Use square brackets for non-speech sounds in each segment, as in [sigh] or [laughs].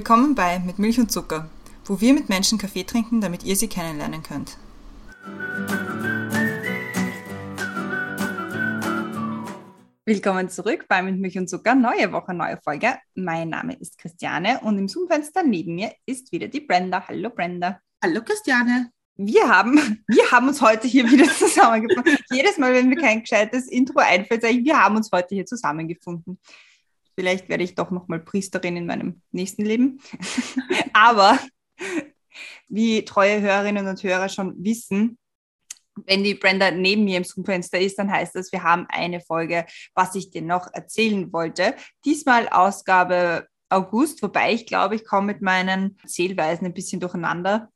Willkommen bei Mit Milch und Zucker, wo wir mit Menschen Kaffee trinken, damit ihr sie kennenlernen könnt. Willkommen zurück bei Mit Milch und Zucker, neue Woche, neue Folge. Mein Name ist Christiane und im Zoom-Fenster neben mir ist wieder die Brenda. Hallo Brenda. Hallo Christiane. Wir haben, wir haben uns heute hier wieder [laughs] zusammengefunden. Jedes Mal, wenn mir kein gescheites Intro einfällt, sage ich, wir haben uns heute hier zusammengefunden. Vielleicht werde ich doch nochmal Priesterin in meinem nächsten Leben. [laughs] Aber wie treue Hörerinnen und Hörer schon wissen, wenn die Brenda neben mir im Zoom-Fenster ist, dann heißt das, wir haben eine Folge, was ich dir noch erzählen wollte. Diesmal Ausgabe August, wobei ich glaube, ich komme mit meinen Zählweisen ein bisschen durcheinander,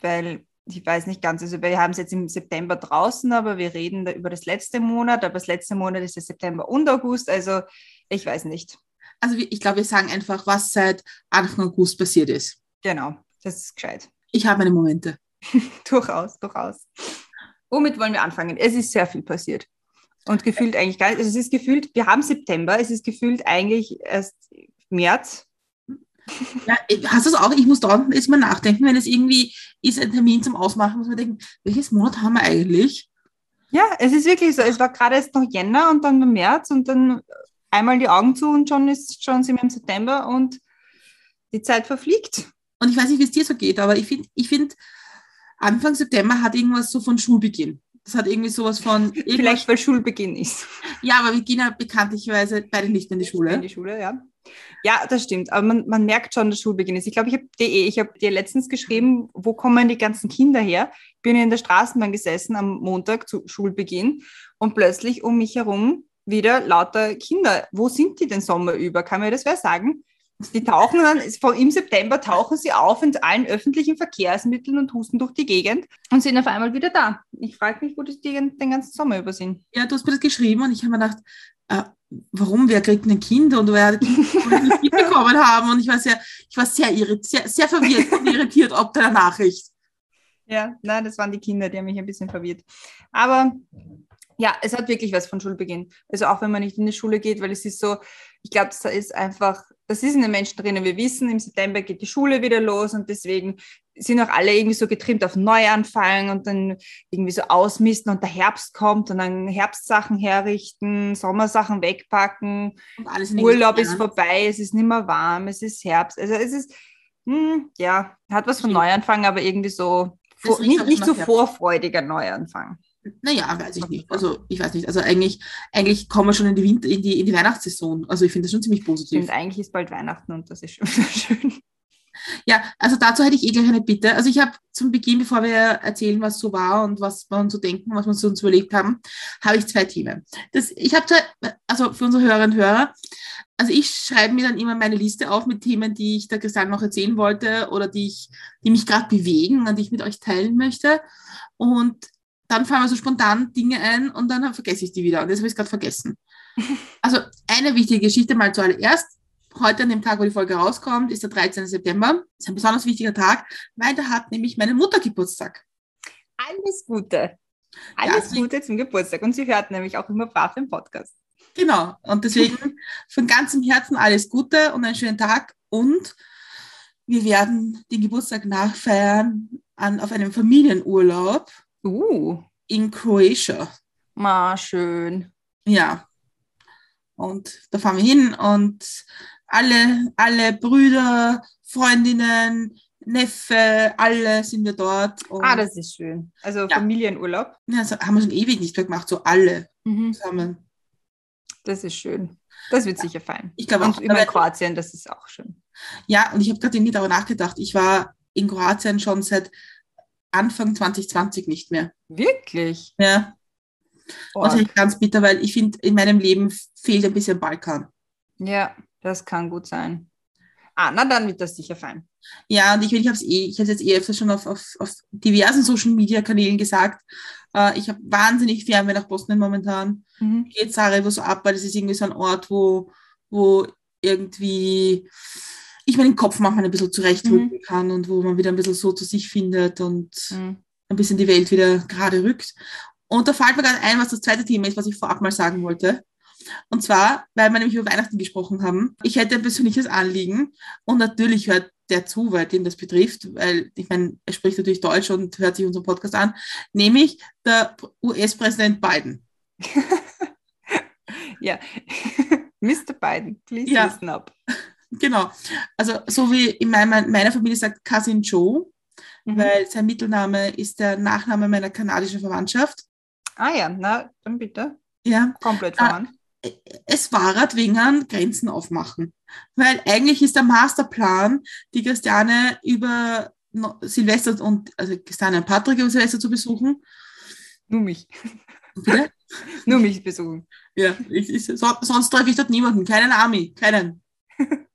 weil ich weiß nicht ganz, also wir haben es jetzt im September draußen, aber wir reden da über das letzte Monat, aber das letzte Monat ist der September und August, also ich weiß nicht. Also ich glaube, wir sagen einfach, was seit Anfang August passiert ist. Genau, das ist gescheit. Ich habe meine Momente. [laughs] durchaus, durchaus. Womit wollen wir anfangen? Es ist sehr viel passiert. Und gefühlt eigentlich gar nicht. Also es ist gefühlt, wir haben September, es ist gefühlt eigentlich erst März. Ja, hast du es auch? Ich muss da jetzt mal nachdenken, wenn es irgendwie ist, ein Termin zum Ausmachen, muss man denken, welches Monat haben wir eigentlich? Ja, es ist wirklich so. Es war gerade erst noch Jänner und dann März und dann einmal die Augen zu und schon ist schon sind wir im September und die Zeit verfliegt. Und ich weiß nicht, wie es dir so geht, aber ich finde, ich find, Anfang September hat irgendwas so von Schulbeginn. Das hat irgendwie sowas von. [laughs] Vielleicht, weil Schulbeginn ist. Ja, aber wir gehen ja bekanntlicherweise beide nicht in die Schule. In die Schule, ja. Ja, das stimmt. Aber man, man merkt schon, dass Schulbeginn ist. Ich glaube, ich habe dir, ich habe dir letztens geschrieben, wo kommen die ganzen Kinder her? Ich bin in der Straßenbahn gesessen am Montag zu Schulbeginn und plötzlich um mich herum wieder lauter Kinder. Wo sind die den Sommer über? Kann mir das wer sagen? Die tauchen dann, im September tauchen sie auf in allen öffentlichen Verkehrsmitteln und husten durch die Gegend und sind auf einmal wieder da. Ich frage mich, wo die den ganzen Sommer über sind. Ja, du hast mir das geschrieben und ich habe mir gedacht, äh, warum, wer kriegt ein Kind und wer hat ein Kind bekommen haben und ich war sehr, ich war sehr, sehr, sehr verwirrt und irritiert ob der Nachricht. Ja, nein, das waren die Kinder, die haben mich ein bisschen verwirrt. Aber ja, es hat wirklich was von Schulbeginn. Also auch wenn man nicht in die Schule geht, weil es ist so, ich glaube, das ist einfach, das ist in den Menschen drinnen. Wir wissen, im September geht die Schule wieder los und deswegen sind auch alle irgendwie so getrimmt auf Neuanfang und dann irgendwie so ausmisten und der Herbst kommt und dann Herbstsachen herrichten, Sommersachen wegpacken, Urlaub ist vorbei, es ist nicht mehr warm, es ist Herbst. Also es ist, hm, ja, hat was von Neuanfang, aber irgendwie so, vor, nicht, nicht so vorfreudiger Neuanfang. Naja, weiß ich nicht. Also ich weiß nicht. Also eigentlich, eigentlich kommen wir schon in die, Winter, in die, in die Weihnachtssaison. Also ich finde das schon ziemlich positiv. Und eigentlich ist bald Weihnachten und das ist schon [laughs] schön. Ja, also dazu hätte ich eh gleich eine Bitte. Also ich habe zum Beginn, bevor wir erzählen, was so war und was wir uns so denken, was wir uns überlegt haben, habe ich zwei Themen. Das, ich habe also für unsere Hörerinnen und Hörer, also ich schreibe mir dann immer meine Liste auf mit Themen, die ich der Christian noch erzählen wollte oder die, ich, die mich gerade bewegen und die ich mit euch teilen möchte. Und dann fallen mir so spontan Dinge ein und dann vergesse ich die wieder. Und das habe ich gerade vergessen. [laughs] Also eine wichtige Geschichte mal zuallererst. Heute an dem Tag, wo die Folge rauskommt, ist der 13. September. Das ist ein besonders wichtiger Tag, weil da hat nämlich meine Mutter Geburtstag. Alles Gute. Alles ja, Gute zum Geburtstag. Und sie hört nämlich auch immer brav im Podcast. Genau. Und deswegen von ganzem Herzen alles Gute und einen schönen Tag. Und wir werden den Geburtstag nachfeiern an, auf einem Familienurlaub. Uh. In Croatia. Ma, schön. Ja. Und da fahren wir hin und alle, alle Brüder, Freundinnen, Neffe, alle sind wir dort. ah, das ist schön. Also ja. Familienurlaub. Ja, das haben wir schon ewig nicht mehr gemacht, so alle mhm. zusammen. Das ist schön. Das wird sicher fein. Ich glaube auch. Immer in Kroatien, das ist auch schön. Ja, und ich habe gerade irgendwie darüber nachgedacht. Ich war in Kroatien schon seit Anfang 2020 nicht mehr. Wirklich? Ja. Das ist ganz bitter, weil ich finde, in meinem Leben fehlt ein bisschen Balkan. Ja, das kann gut sein. Ah, na dann wird das sicher fein. Ja, und ich, ich habe es eh, ich habe jetzt eh öfter schon auf, auf, auf diversen Social Media Kanälen gesagt. Äh, ich habe wahnsinnig Fernweh nach Bosnien momentan. Mhm. Geht Sarajevo so ab, weil das ist irgendwie so ein Ort, wo, wo irgendwie ich meinen Kopf manchmal ein bisschen zurechtrücken mhm. kann und wo man wieder ein bisschen so zu sich findet und mhm. ein bisschen die Welt wieder gerade rückt. Und da fällt mir gerade ein, was das zweite Thema ist, was ich vorab mal sagen wollte. Und zwar, weil wir nämlich über Weihnachten gesprochen haben. Ich hätte ein persönliches Anliegen und natürlich hört der zu, weil den das betrifft, weil ich meine, er spricht natürlich Deutsch und hört sich unseren Podcast an, nämlich der US-Präsident Biden. [laughs] ja, [laughs] Mr. Biden, please Ja. listen up. Genau. Also so wie in meiner, meiner Familie sagt Cousin Joe, Mhm. weil sein Mittelname ist der Nachname meiner kanadischen Verwandtschaft. Ah ja, na, dann bitte. Ja, Komplett verwandt. Es war halt wegen Grenzen aufmachen. Weil eigentlich ist der Masterplan, die Christiane über Silvester und, also Christiane und Patrick über Silvester zu besuchen. Nur mich. Bitte? [laughs] Nur mich besuchen. Ja, ich, ich, so, sonst treffe ich dort niemanden, keinen Army, keinen. [laughs]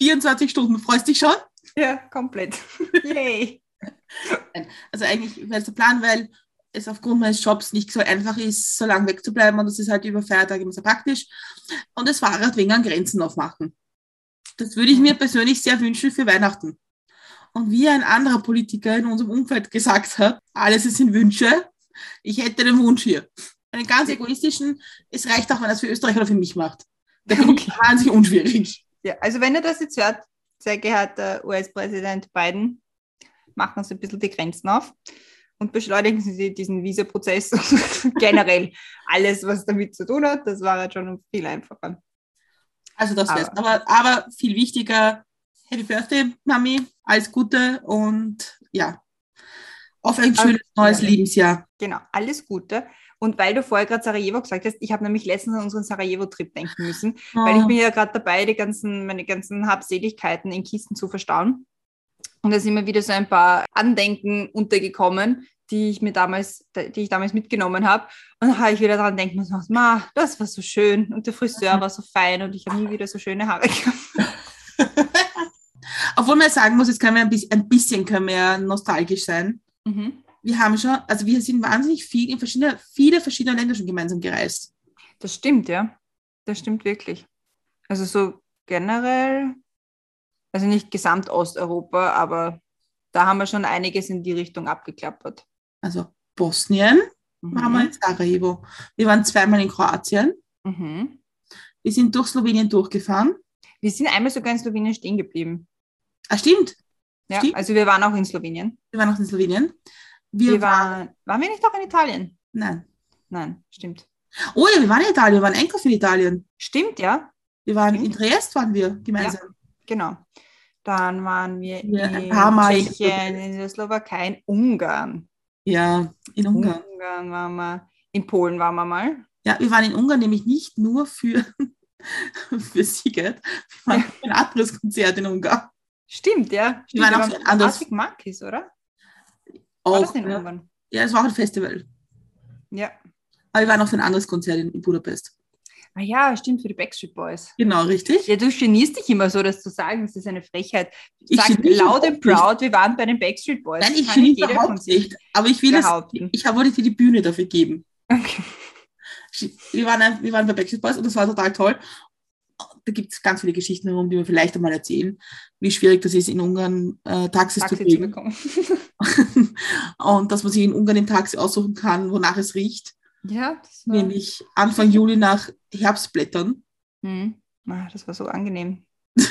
24 Stunden, freust dich schon? Ja, komplett. [laughs] Yay. Also eigentlich wäre es der Plan, weil es aufgrund meines Jobs nicht so einfach ist, so lange wegzubleiben und das ist halt über Feiertage immer sehr praktisch. Und das Fahrrad wegen an Grenzen aufmachen. Das würde ich mir persönlich sehr wünschen für Weihnachten. Und wie ein anderer Politiker in unserem Umfeld gesagt hat, alles ist in Wünsche. Ich hätte den Wunsch hier. Einen ganz egoistischen, es reicht auch, wenn er es für Österreich oder für mich macht. Ich Okay. wahnsinnig unschwierig. Ja, also wenn ihr das jetzt hört, sehr geehrter US-Präsident Biden, machen Sie ein bisschen die Grenzen auf und beschleunigen Sie diesen Visaprozess und [laughs] generell alles, was damit zu tun hat. Das war jetzt schon viel einfacher. Also das wär's. Aber- Aber, viel wichtiger, Happy Birthday, Mami, alles Gute und ja, auf ein Also, schönes neues ja. Lebensjahr. Genau, alles Gute. Und weil du vorher gerade Sarajevo gesagt hast, ich habe nämlich letztens an unseren Sarajevo-Trip denken müssen, weil ich bin ja gerade dabei, die ganzen, meine ganzen Habseligkeiten in Kisten zu verstauen. Und da sind mir wieder so ein paar Andenken untergekommen, die ich mir damals, die ich damals mitgenommen habe. Und da habe ich wieder daran denken müssen, ma, das war so schön und der Friseur war so fein und ich habe nie wieder so schöne Haare gehabt. [laughs] Obwohl man sagen muss, jetzt können wir ein bisschen, ein bisschen können wir nostalgisch sein. Mhm. Wir haben schon, also wir sind wahnsinnig viel in verschiedene, viele verschiedene Länder schon gemeinsam gereist. Das stimmt, ja. Das stimmt wirklich. Also so generell, also nicht gesamt Osteuropa, aber da haben wir schon einiges in die Richtung abgeklappert. Also Bosnien Mhm. waren wir in Sarajevo. Wir waren zweimal in Kroatien. Mhm. Wir sind durch Slowenien durchgefahren. Wir sind einmal sogar in Slowenien stehen geblieben. Ah, stimmt. Ja, Stimmt. also wir waren auch in Slowenien. Wir waren auch in Slowenien. Wir, Wir waren, waren, wir nicht auch in Italien? nein. Nein, stimmt. Oh ja, wir waren in Italien, wir waren einkaufen in Italien. Stimmt, ja, Wir waren Stimmt. in Triest, waren wir gemeinsam. Genau. Dann waren wir Ja, in in Tschechien, in der Slowakei, in Ungarn. Ja, in Ungarn. Ungarn waren wir. In Polen waren wir mal. Ja, wir waren in Ungarn nämlich nicht nur für, [laughs] für Siget, wir waren für ein anderes Konzert in Ungarn. Stimmt, ja. Stimmt, waren auch wir für ein anderes- Arctic Monkeys, oder? War Auch, das in ja. Ungarn? ja, es war auch ein Festival. Ja. Aber wir waren auch für ein anderes Konzert in, in Budapest. Ah ja, stimmt, für die Backstreet Boys. Genau, richtig. Ja, du genierst dich immer so, das zu sagen, das ist eine Frechheit. Ich Sag geniere laut and proud, wir waren bei den Backstreet Boys. Nein, Das ich von überhaupt nicht. Aber ich will das, behaupten. ich habe wollte dir die Bühne dafür geben. Okay. Wir waren, wir waren bei Backstreet Boys und das war total toll. Da gibt es ganz viele Geschichten herum, die wir vielleicht einmal erzählen, wie schwierig das ist, in Ungarn äh, Taxis Taxi zu zu kriegen. bekommen. [laughs] und dass man sich in Ungarn im Taxi aussuchen kann, wonach es riecht. Ja, das war, Nämlich Anfang Juli nach Herbstblättern. Hm. Ah, das war so angenehm. [laughs]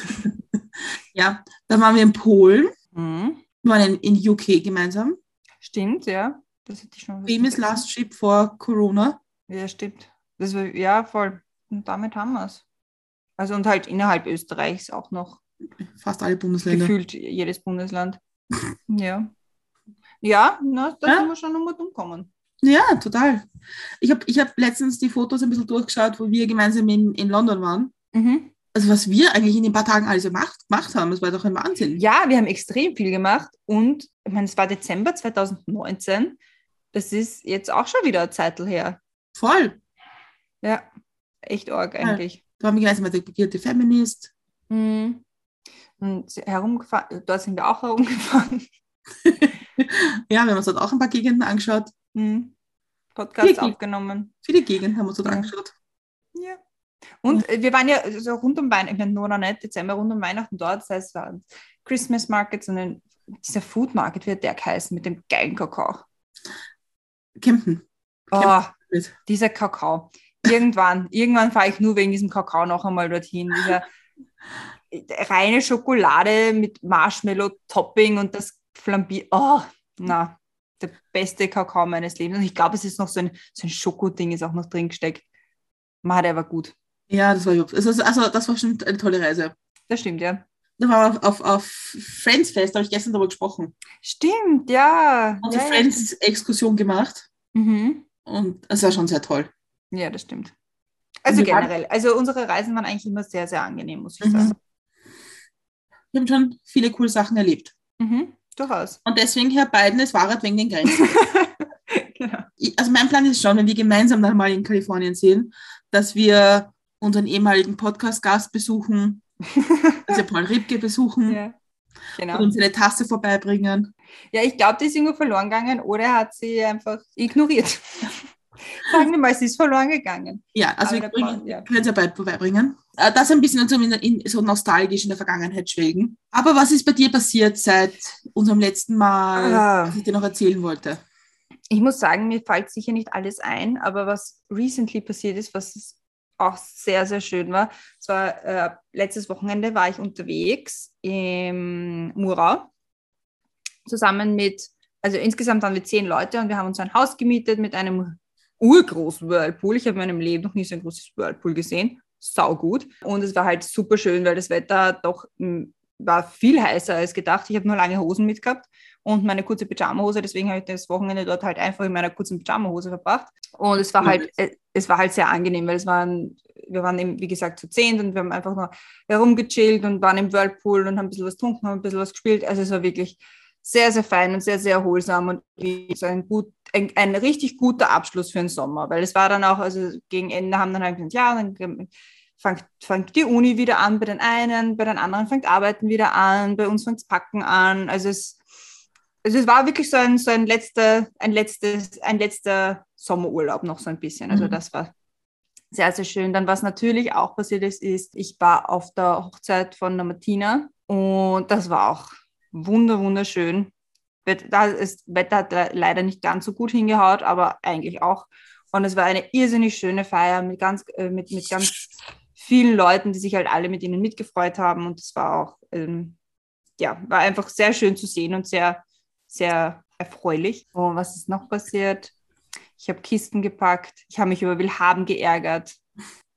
Ja, dann waren wir in Polen. Hm. Wir waren in, in UK gemeinsam. Stimmt, ja. Das hätte ich schon. Famous. Last Trip vor Corona. Ja, stimmt. Das war, ja, voll. Und damit haben wir es. Also und halt innerhalb Österreichs auch noch Fast alle Bundesländer. gefühlt jedes Bundesland. [laughs] ja. Ja, na, da Ja. sind wir schon nochmal umkommen. Ja, total. Ich habe ich hab letztens die Fotos ein bisschen durchgeschaut, wo wir gemeinsam in, in London waren. Mhm. Also was wir eigentlich in den paar Tagen alles gemacht, gemacht haben, das war doch ein Wahnsinn. Ja, wir haben extrem viel gemacht und ich meine, es war Dezember 2019. Das ist jetzt auch schon wieder eine Zeit her. Voll. Ja, echt arg eigentlich. Da waren wir gemeinsam mit der Feminist. Mhm. Und herumgefahren, dort sind wir auch herumgefahren. [laughs] Ja, wir haben uns dort auch ein paar Gegenden angeschaut. Mhm. Podcasts Wirklich? aufgenommen. Viele Gegenden haben wir uns dort Ja. angeschaut. Ja. Und äh, wir waren ja so rund um Weihnachten, ich meine, nur noch nicht Dezember, rund um Weihnachten dort. Das heißt, es waren Christmas Markets und dann dieser Food Market, wie hat der geheißen, mit dem geilen Kakao. Campen. Oh, dieser Kakao. irgendwann, [laughs] irgendwann fahre ich nur wegen diesem Kakao noch einmal dorthin. Dieser reine Schokolade mit Marshmallow-Topping und das Flambier. Oh, na, der beste Kakao meines Lebens. Und ich glaube, es ist noch so ein, so ein Schokoding, ist auch noch drin gesteckt. Ma, der war gut. Ja, das war gut. Also, also, das war schon eine tolle Reise. Das stimmt, ja. Da waren wir auf, auf, auf Friends Fest, da habe ich gestern darüber gesprochen. Stimmt, ja. Und ja, die Friends-Exkursion gemacht. Mhm. Und es war schon sehr toll. ja, das stimmt. Also generell, also unsere Reisen waren eigentlich immer sehr, sehr angenehm, muss ich Mhm. sagen. Wir haben schon viele coole Sachen erlebt. Mhm. Durchaus. Und deswegen, Herr Biden, es war wegen den Grenzen. [laughs] genau. Also mein Plan ist schon, wenn wir gemeinsam dann mal in Kalifornien sind, dass wir unseren ehemaligen Podcast-Gast besuchen, [laughs] dass wir Paul Ripke besuchen Ja. Genau. und uns eine Tasse vorbeibringen. Ja, ich glaube, die ist irgendwo verloren gegangen oder er hat sie einfach ignoriert. Sagen wir mal, sie ist verloren gegangen. Ja, also Aber wir bringen, ja. können sie bald vorbeibringen. Äh, Das ein bisschen so in, in, so nostalgisch in der Vergangenheit schwelgen. Aber was ist bei dir passiert seit unserem letzten Mal, Ah. was ich dir noch erzählen wollte? Ich muss sagen, mir fällt sicher nicht alles ein, aber was recently passiert ist, was auch sehr, sehr schön war, es war äh, letztes Wochenende war ich unterwegs im Murau zusammen mit, also insgesamt waren wir zehn Leute und wir haben uns ein Haus gemietet mit einem urgroßen Whirlpool. Ich habe in meinem Leben noch nie so ein großes Whirlpool gesehen. Sau gut. Und es war halt super schön, weil das Wetter doch mh, war viel heißer als gedacht. Ich habe nur lange Hosen mitgehabt und meine kurze Pyjamahose. Deswegen habe ich das Wochenende dort halt einfach in meiner kurzen Pyjamahose verbracht. Und es war Ja, halt, äh, es war halt sehr angenehm, weil es waren, wir waren eben, wie gesagt, zu zehn und wir haben einfach nur herumgechillt und waren im Whirlpool und haben ein bisschen was getrunken, haben ein bisschen was gespielt. Also es war wirklich sehr, sehr fein und sehr, sehr erholsam und so ein, gut, ein, ein richtig guter Abschluss für den Sommer, weil es war dann auch, also gegen Ende haben dann halt gesagt, ja, dann fängt, fängt die Uni wieder an bei den einen, bei den anderen fängt Arbeiten wieder an, bei uns fängt Packen an. Also es, also es war wirklich so ein, so ein letzter, ein letztes, ein letzter Sommerurlaub noch so ein bisschen. Also Mhm. das war sehr, sehr schön. Dann, was natürlich auch passiert ist, ist, ich war auf der Hochzeit von der Martina und das war auch wunder, wunderschön. Wett- Da ist Wetter hat le- leider nicht ganz so gut hingehaut, aber eigentlich auch. Und es war eine irrsinnig schöne Feier mit ganz, äh, mit, mit ganz vielen Leuten, die sich halt alle mit ihnen mitgefreut haben. Und es war auch, ähm, ja, war einfach sehr schön zu sehen und sehr, sehr erfreulich. Und was ist noch passiert? Ich habe Kisten gepackt. Ich habe mich über Willhaben geärgert.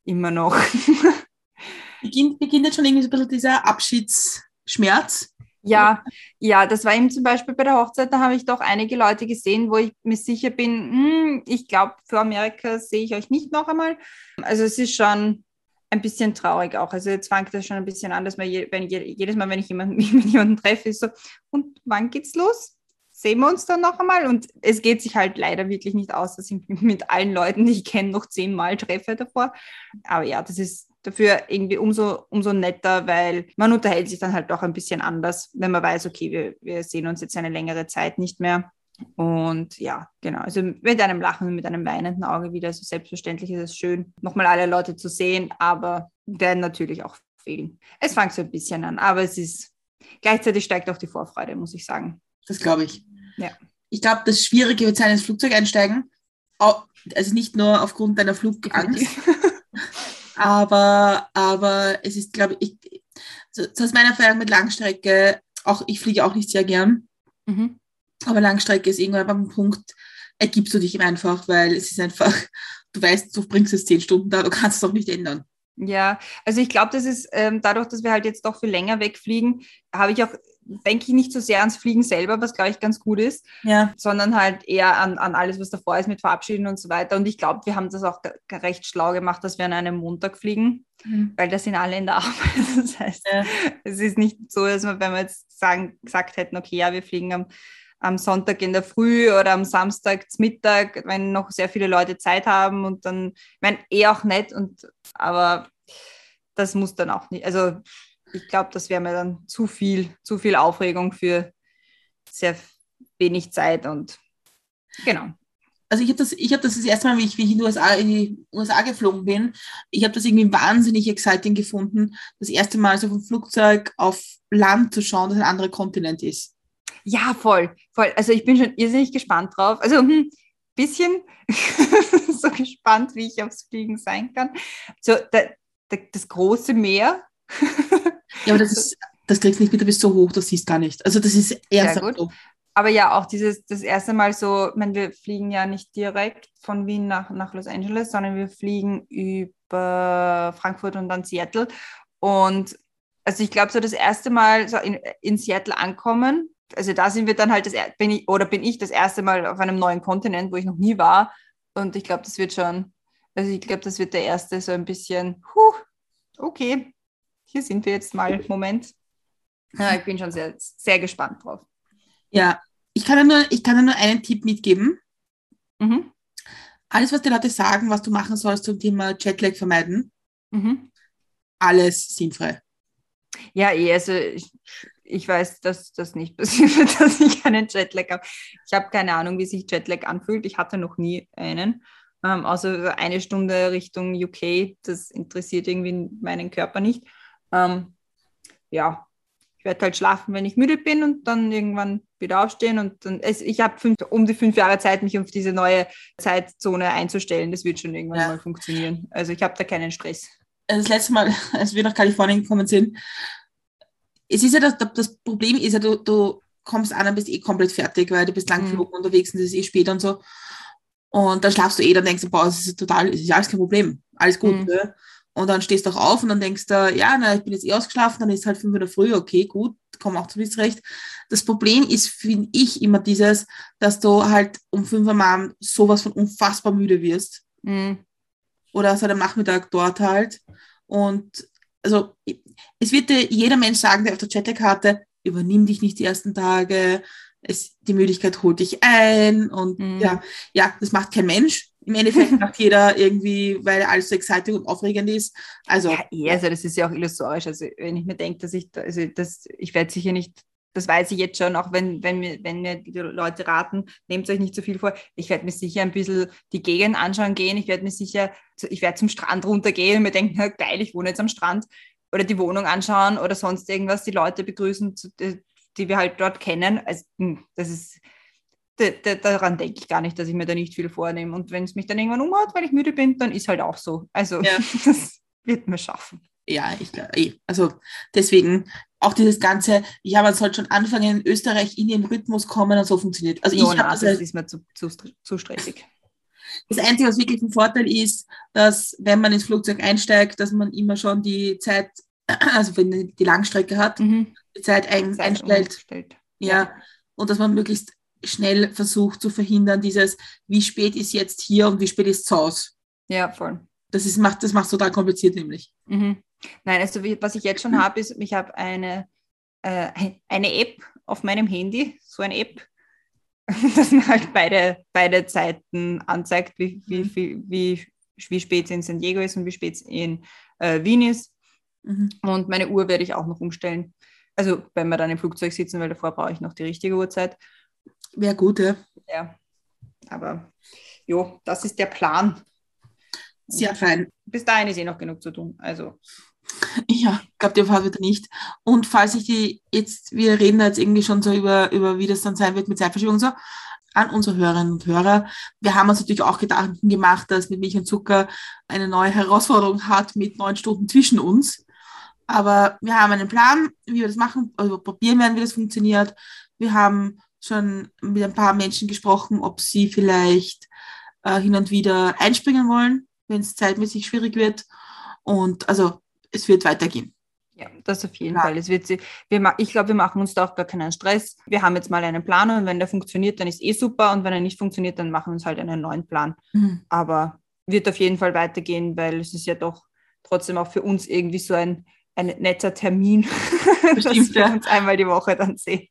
Immer noch. [laughs] Beginnt, beginnt jetzt schon irgendwie so ein bisschen dieser Abschiedsschmerz. Ja, ja, das war eben zum Beispiel bei der Hochzeit, da habe ich doch einige Leute gesehen, wo ich mir sicher bin, hm, ich glaube, für Amerika sehe ich euch nicht noch einmal. Also es ist schon ein bisschen traurig auch. Also jetzt fängt das schon ein bisschen an, dass man je, wenn, je, jedes Mal, wenn ich jemanden, [laughs] mich mit jemandem treffe, ist so, und wann geht's los? Sehen wir uns dann noch einmal? Und es geht sich halt leider wirklich nicht aus, dass ich [laughs] mit allen Leuten, die ich kenne, noch zehnmal treffe davor. Aber ja, das ist dafür irgendwie umso, umso netter, weil man unterhält sich dann halt doch ein bisschen anders, wenn man weiß, okay, wir, wir sehen uns jetzt eine längere Zeit nicht mehr. Und ja, genau. Also mit einem Lachen und mit einem weinenden Auge wieder. Also selbstverständlich ist es schön, nochmal alle Leute zu sehen, aber werden natürlich auch fehlen. Es fängt so ein bisschen an, aber es ist gleichzeitig steigt auch die Vorfreude, muss ich sagen. Das glaube ich. Ja. Ich glaube, das Schwierige wird sein, ins Flugzeug einsteigen. Also nicht nur aufgrund deiner Flugangst, [laughs] aber, aber es ist, glaube ich, so, aus meiner Erfahrung mit Langstrecke, auch ich fliege auch nicht sehr gern, Mhm. aber Langstrecke ist irgendwann beim Punkt, ergibst du dich ihm einfach, weil es ist einfach, du weißt, du bringst es zehn Stunden da, du kannst es doch nicht ändern. Ja, also ich glaube, das ist ähm, dadurch, dass wir halt jetzt doch viel länger wegfliegen, habe ich auch, denke ich nicht so sehr ans Fliegen selber, was glaube ich ganz gut ist, Ja, sondern halt eher an, an alles, was davor ist mit Verabschieden und so weiter. Und ich glaube, wir haben das auch recht schlau gemacht, dass wir an einem Montag fliegen, weil da sind alle in der [laughs] Arbeit. Das heißt, Ja. es ist nicht so, dass wir, wenn wir jetzt sagen, gesagt hätten, okay, ja, wir fliegen am, am Sonntag in der Früh oder am Samstag zum Mittag, wenn noch sehr viele Leute Zeit haben und dann, ich meine, eh auch nett, und, aber das muss dann auch nicht, also ich glaube, das wäre mir dann zu viel, zu viel Aufregung für sehr wenig Zeit und genau. also ich habe das, ich habe das das erste Mal, wie ich, wie ich in die USA, in die USA geflogen bin, ich habe das irgendwie wahnsinnig exciting gefunden, das erste Mal so vom Flugzeug auf Land zu schauen, dass ein anderer Kontinent ist. Ja, voll, voll. Also ich bin schon irrsinnig gespannt drauf. Also hm, bisschen [laughs] so gespannt, wie ich aufs Fliegen sein kann. So, da, da, das große Meer. Ja, aber das, ist, das kriegst du nicht mit, du bist so hoch, das siehst gar nicht. Also das ist erst Sehr gut. So. Aber ja, auch dieses, das erste Mal so, ich meine, wir fliegen ja nicht direkt von Wien nach, nach Los Angeles, sondern wir fliegen über Frankfurt und dann Seattle. Und also ich glaube, so das erste Mal so in, in Seattle ankommen, also da sind wir dann halt das bin ich oder bin ich das erste Mal auf einem neuen Kontinent, wo ich noch nie war. Und ich glaube, das wird schon, also ich glaube, das wird der erste so ein bisschen, huh, okay, hier sind wir jetzt mal, Moment. Ja, ich bin schon sehr, sehr gespannt drauf. Ja, ich kann ja nur, ich kann ja nur einen Tipp mitgeben. Mhm. Alles, was die Leute sagen, was du machen sollst zum Thema Jetlag vermeiden, mhm. alles sinnfrei. Ja, eh, also ich, ich weiß, dass das nicht passiert wird, [laughs] dass ich einen Jetlag habe. Ich habe keine Ahnung, wie sich Jetlag anfühlt. Ich hatte noch nie einen. Ähm, außer eine Stunde Richtung UK, das interessiert irgendwie meinen Körper nicht. Ähm, ja, ich werde halt schlafen, wenn ich müde bin und dann irgendwann wieder aufstehen. Und dann, es, ich habe um die fünf Jahre Zeit, mich auf diese neue Zeitzone einzustellen. Das wird schon irgendwann ja. mal funktionieren. Also ich habe da keinen Stress. Das letzte Mal, [laughs] als wir nach Kalifornien gekommen sind, es ist ja das, das Problem ist ja, du, du kommst an und bist eh komplett fertig, weil du bist lang mhm. unterwegs und es ist eh spät und so. Und dann schlafst du eh, dann denkst du, boah, das ist total, das ist alles kein Problem, alles gut. Mhm. Ne? Und dann stehst du auch auf und dann denkst du, ja, na, ich bin jetzt eh ausgeschlafen, dann ist halt fünf Uhr früh, okay, gut, komm auch zu bis recht. Das Problem ist, finde ich, immer dieses, dass du halt um fünf Uhr am sowas von unfassbar müde wirst. Mhm. Oder seit am Nachmittag dort halt. Und also es wird dir jeder Mensch sagen, der auf der Chatterkarte, übernimm dich nicht die ersten Tage, es, die Müdigkeit holt dich ein und mhm. ja, ja, das macht kein Mensch. Im Endeffekt macht jeder irgendwie, weil alles so exciting und aufregend ist. Also, ja, eh, also das ist ja auch illusorisch. Also wenn ich mir denke, dass ich, also das, ich werde sicher nicht das weiß ich jetzt schon, auch wenn, wenn, mir, wenn mir die Leute raten, nehmt euch nicht so viel vor. Ich werde mir sicher ein bisschen die Gegend anschauen gehen. Ich werde mir sicher, ich werde zum Strand runtergehen und mir denken, na, geil, ich wohne jetzt am Strand oder die Wohnung anschauen oder sonst irgendwas, die Leute begrüßen, die wir halt dort kennen. Also, hm, das ist, daran denke ich gar nicht, dass ich mir da nicht viel vornehme. Und wenn es mich dann irgendwann umhaut, weil ich müde bin, dann ist halt auch so. Also ja. [laughs] das wird mir schaffen. Ja, ich eh. Also deswegen auch dieses ganze, ja, man sollte schon anfangen, in Österreich in den Rhythmus kommen und so funktioniert. Also no, ich na, das, das ist mir zu, zu, zu stressig. Das Einzige, was wirklich ein Vorteil ist, dass wenn man ins Flugzeug einsteigt, dass man immer schon die Zeit, [clears throat] also wenn man die Langstrecke hat, mhm. die Zeit ein, Zeit einstellt. Ja. Und dass man möglichst schnell versucht zu verhindern, dieses, wie spät ist jetzt hier und wie spät ist es zu Hause. Ja, voll. Das, ist, macht, das macht es total kompliziert nämlich. Mhm. Nein, also was ich jetzt schon habe, ist, ich habe eine, äh, eine App auf meinem Handy, so eine App, [laughs] dass mir halt beide, beide Zeiten anzeigt, wie, wie, mhm. wie, wie, wie spät es in San Diego ist und wie spät es in äh, Wien ist. Mhm. Und meine Uhr werde ich auch noch umstellen. Also wenn wir dann im Flugzeug sitzen, weil davor brauche ich noch die richtige Uhrzeit. Wäre gut, ja. Ja, aber jo, das ist der Plan. Sehr fein. Bis dahin ist eh noch genug zu tun. Also. Ja, ich glaube, die Fall wird nicht. Und falls ich die jetzt, wir reden da jetzt irgendwie schon so über, über wie das dann sein wird mit Zeitverschiebung und so, an unsere Hörerinnen und Hörer. Wir haben uns natürlich auch Gedanken gemacht, dass mit Milch und Zucker eine neue Herausforderung hat mit neun Stunden zwischen uns. Aber wir haben einen Plan, wie wir das machen, also probieren werden, wie das funktioniert. Wir haben schon mit ein paar Menschen gesprochen, ob sie vielleicht äh, hin und wieder einspringen wollen, wenn es zeitmäßig schwierig wird. Und also es wird weitergehen. Ja, das auf jeden ja. Fall. Es wird wir, ich glaube, wir machen uns da auch gar keinen Stress. Wir haben jetzt mal einen Plan und wenn der funktioniert, dann ist eh super. Und wenn er nicht funktioniert, dann machen wir uns halt einen neuen Plan. Mhm. Aber wird auf jeden Fall weitergehen, weil es ist ja doch trotzdem auch für uns irgendwie so ein, ein netter Termin, das [laughs] dass wir ja. uns einmal die Woche dann sehen.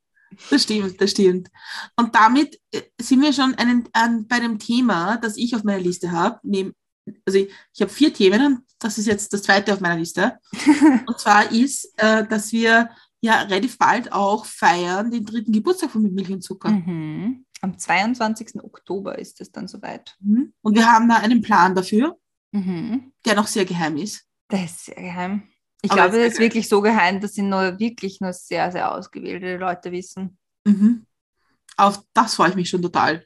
Das stimmt, das stimmt. Und damit äh, sind wir schon einen, an, bei dem Thema, das ich auf meiner Liste habe, also ich, ich habe vier Themen und das ist jetzt das zweite auf meiner Liste. [laughs] und zwar ist, äh, dass wir ja relativ bald auch feiern den dritten Geburtstag von Milch und Zucker. Mhm. Am 22. Oktober ist es dann soweit. Mhm. Und wir haben da einen Plan dafür, mhm. der noch sehr geheim ist. Der ist sehr geheim. Ich Aber glaube, das ist wirklich so geheim, dass sie nur wirklich nur sehr, sehr ausgewählte Leute wissen. Mhm. Auf das freue ich mich schon total.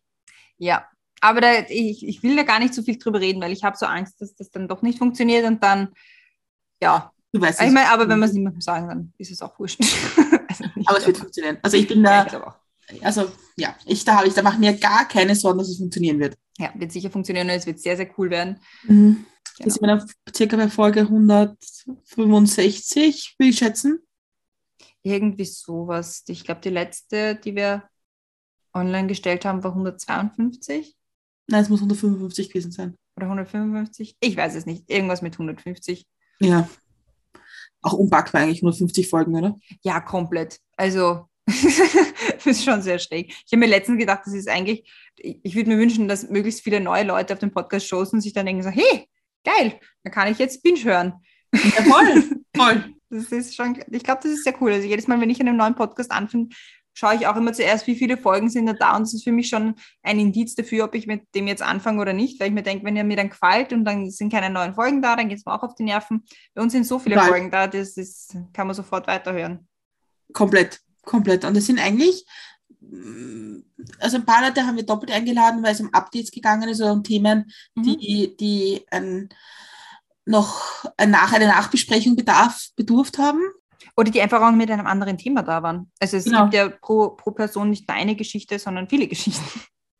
Ja, aber da, ich, ich will da gar nicht so viel drüber reden, weil ich habe so Angst, dass das dann doch nicht funktioniert und dann, ja. Du weißt Ich meine, aber wenn wir es niemandem sagen, dann ist es auch wurscht. [laughs] also aber es wird funktionieren. Also ich bin Ja, da, ich also ja, ich da habe ich, da mache mir gar keine Sorgen, dass es funktionieren wird. Ja, wird sicher funktionieren und es wird sehr, sehr cool werden. Mhm. Genau. Sind wir dann circa bei Folge 165, will ich schätzen. Irgendwie sowas. Ich glaube, die letzte, die wir online gestellt haben, war 152 Nein, es muss 155 gewesen sein. oder 155. Ich weiß es nicht. Irgendwas mit 150. Ja. Auch unpackbar eigentlich, 150 Folgen, oder? Ja, komplett. Also, [laughs] das ist schon sehr schräg. Ich habe mir letztens gedacht, das ist eigentlich, ich, würde mir wünschen, dass möglichst viele neue Leute auf dem Podcast stoßen und sich dann denken so, hey, geil, dann kann ich jetzt Binge hören. Ja, voll, voll. Das ist schon, ich glaube, das ist sehr cool. Also jedes Mal, wenn ich einen neuen Podcast anfange, schaue ich auch immer zuerst, wie viele Folgen sind da da und das ist für mich schon ein Indiz dafür, ob ich mit dem jetzt anfange oder nicht, weil ich mir denke, wenn er mir dann gefällt und dann sind keine neuen Folgen da, dann geht es mir auch auf die Nerven. Bei uns sind so viele Total. Folgen da, das ist, kann man sofort weiterhören. Komplett, komplett. Und es sind eigentlich, also ein paar Leute haben wir doppelt eingeladen, weil es um Updates gegangen ist oder um Themen, Mhm. die, die ein, noch ein nach, eine Nachbesprechung bedarf, bedurft haben. Oder die einfach auch mit einem anderen Thema da waren. Also es Genau. gibt ja pro, pro Person nicht nur eine Geschichte, sondern viele Geschichten.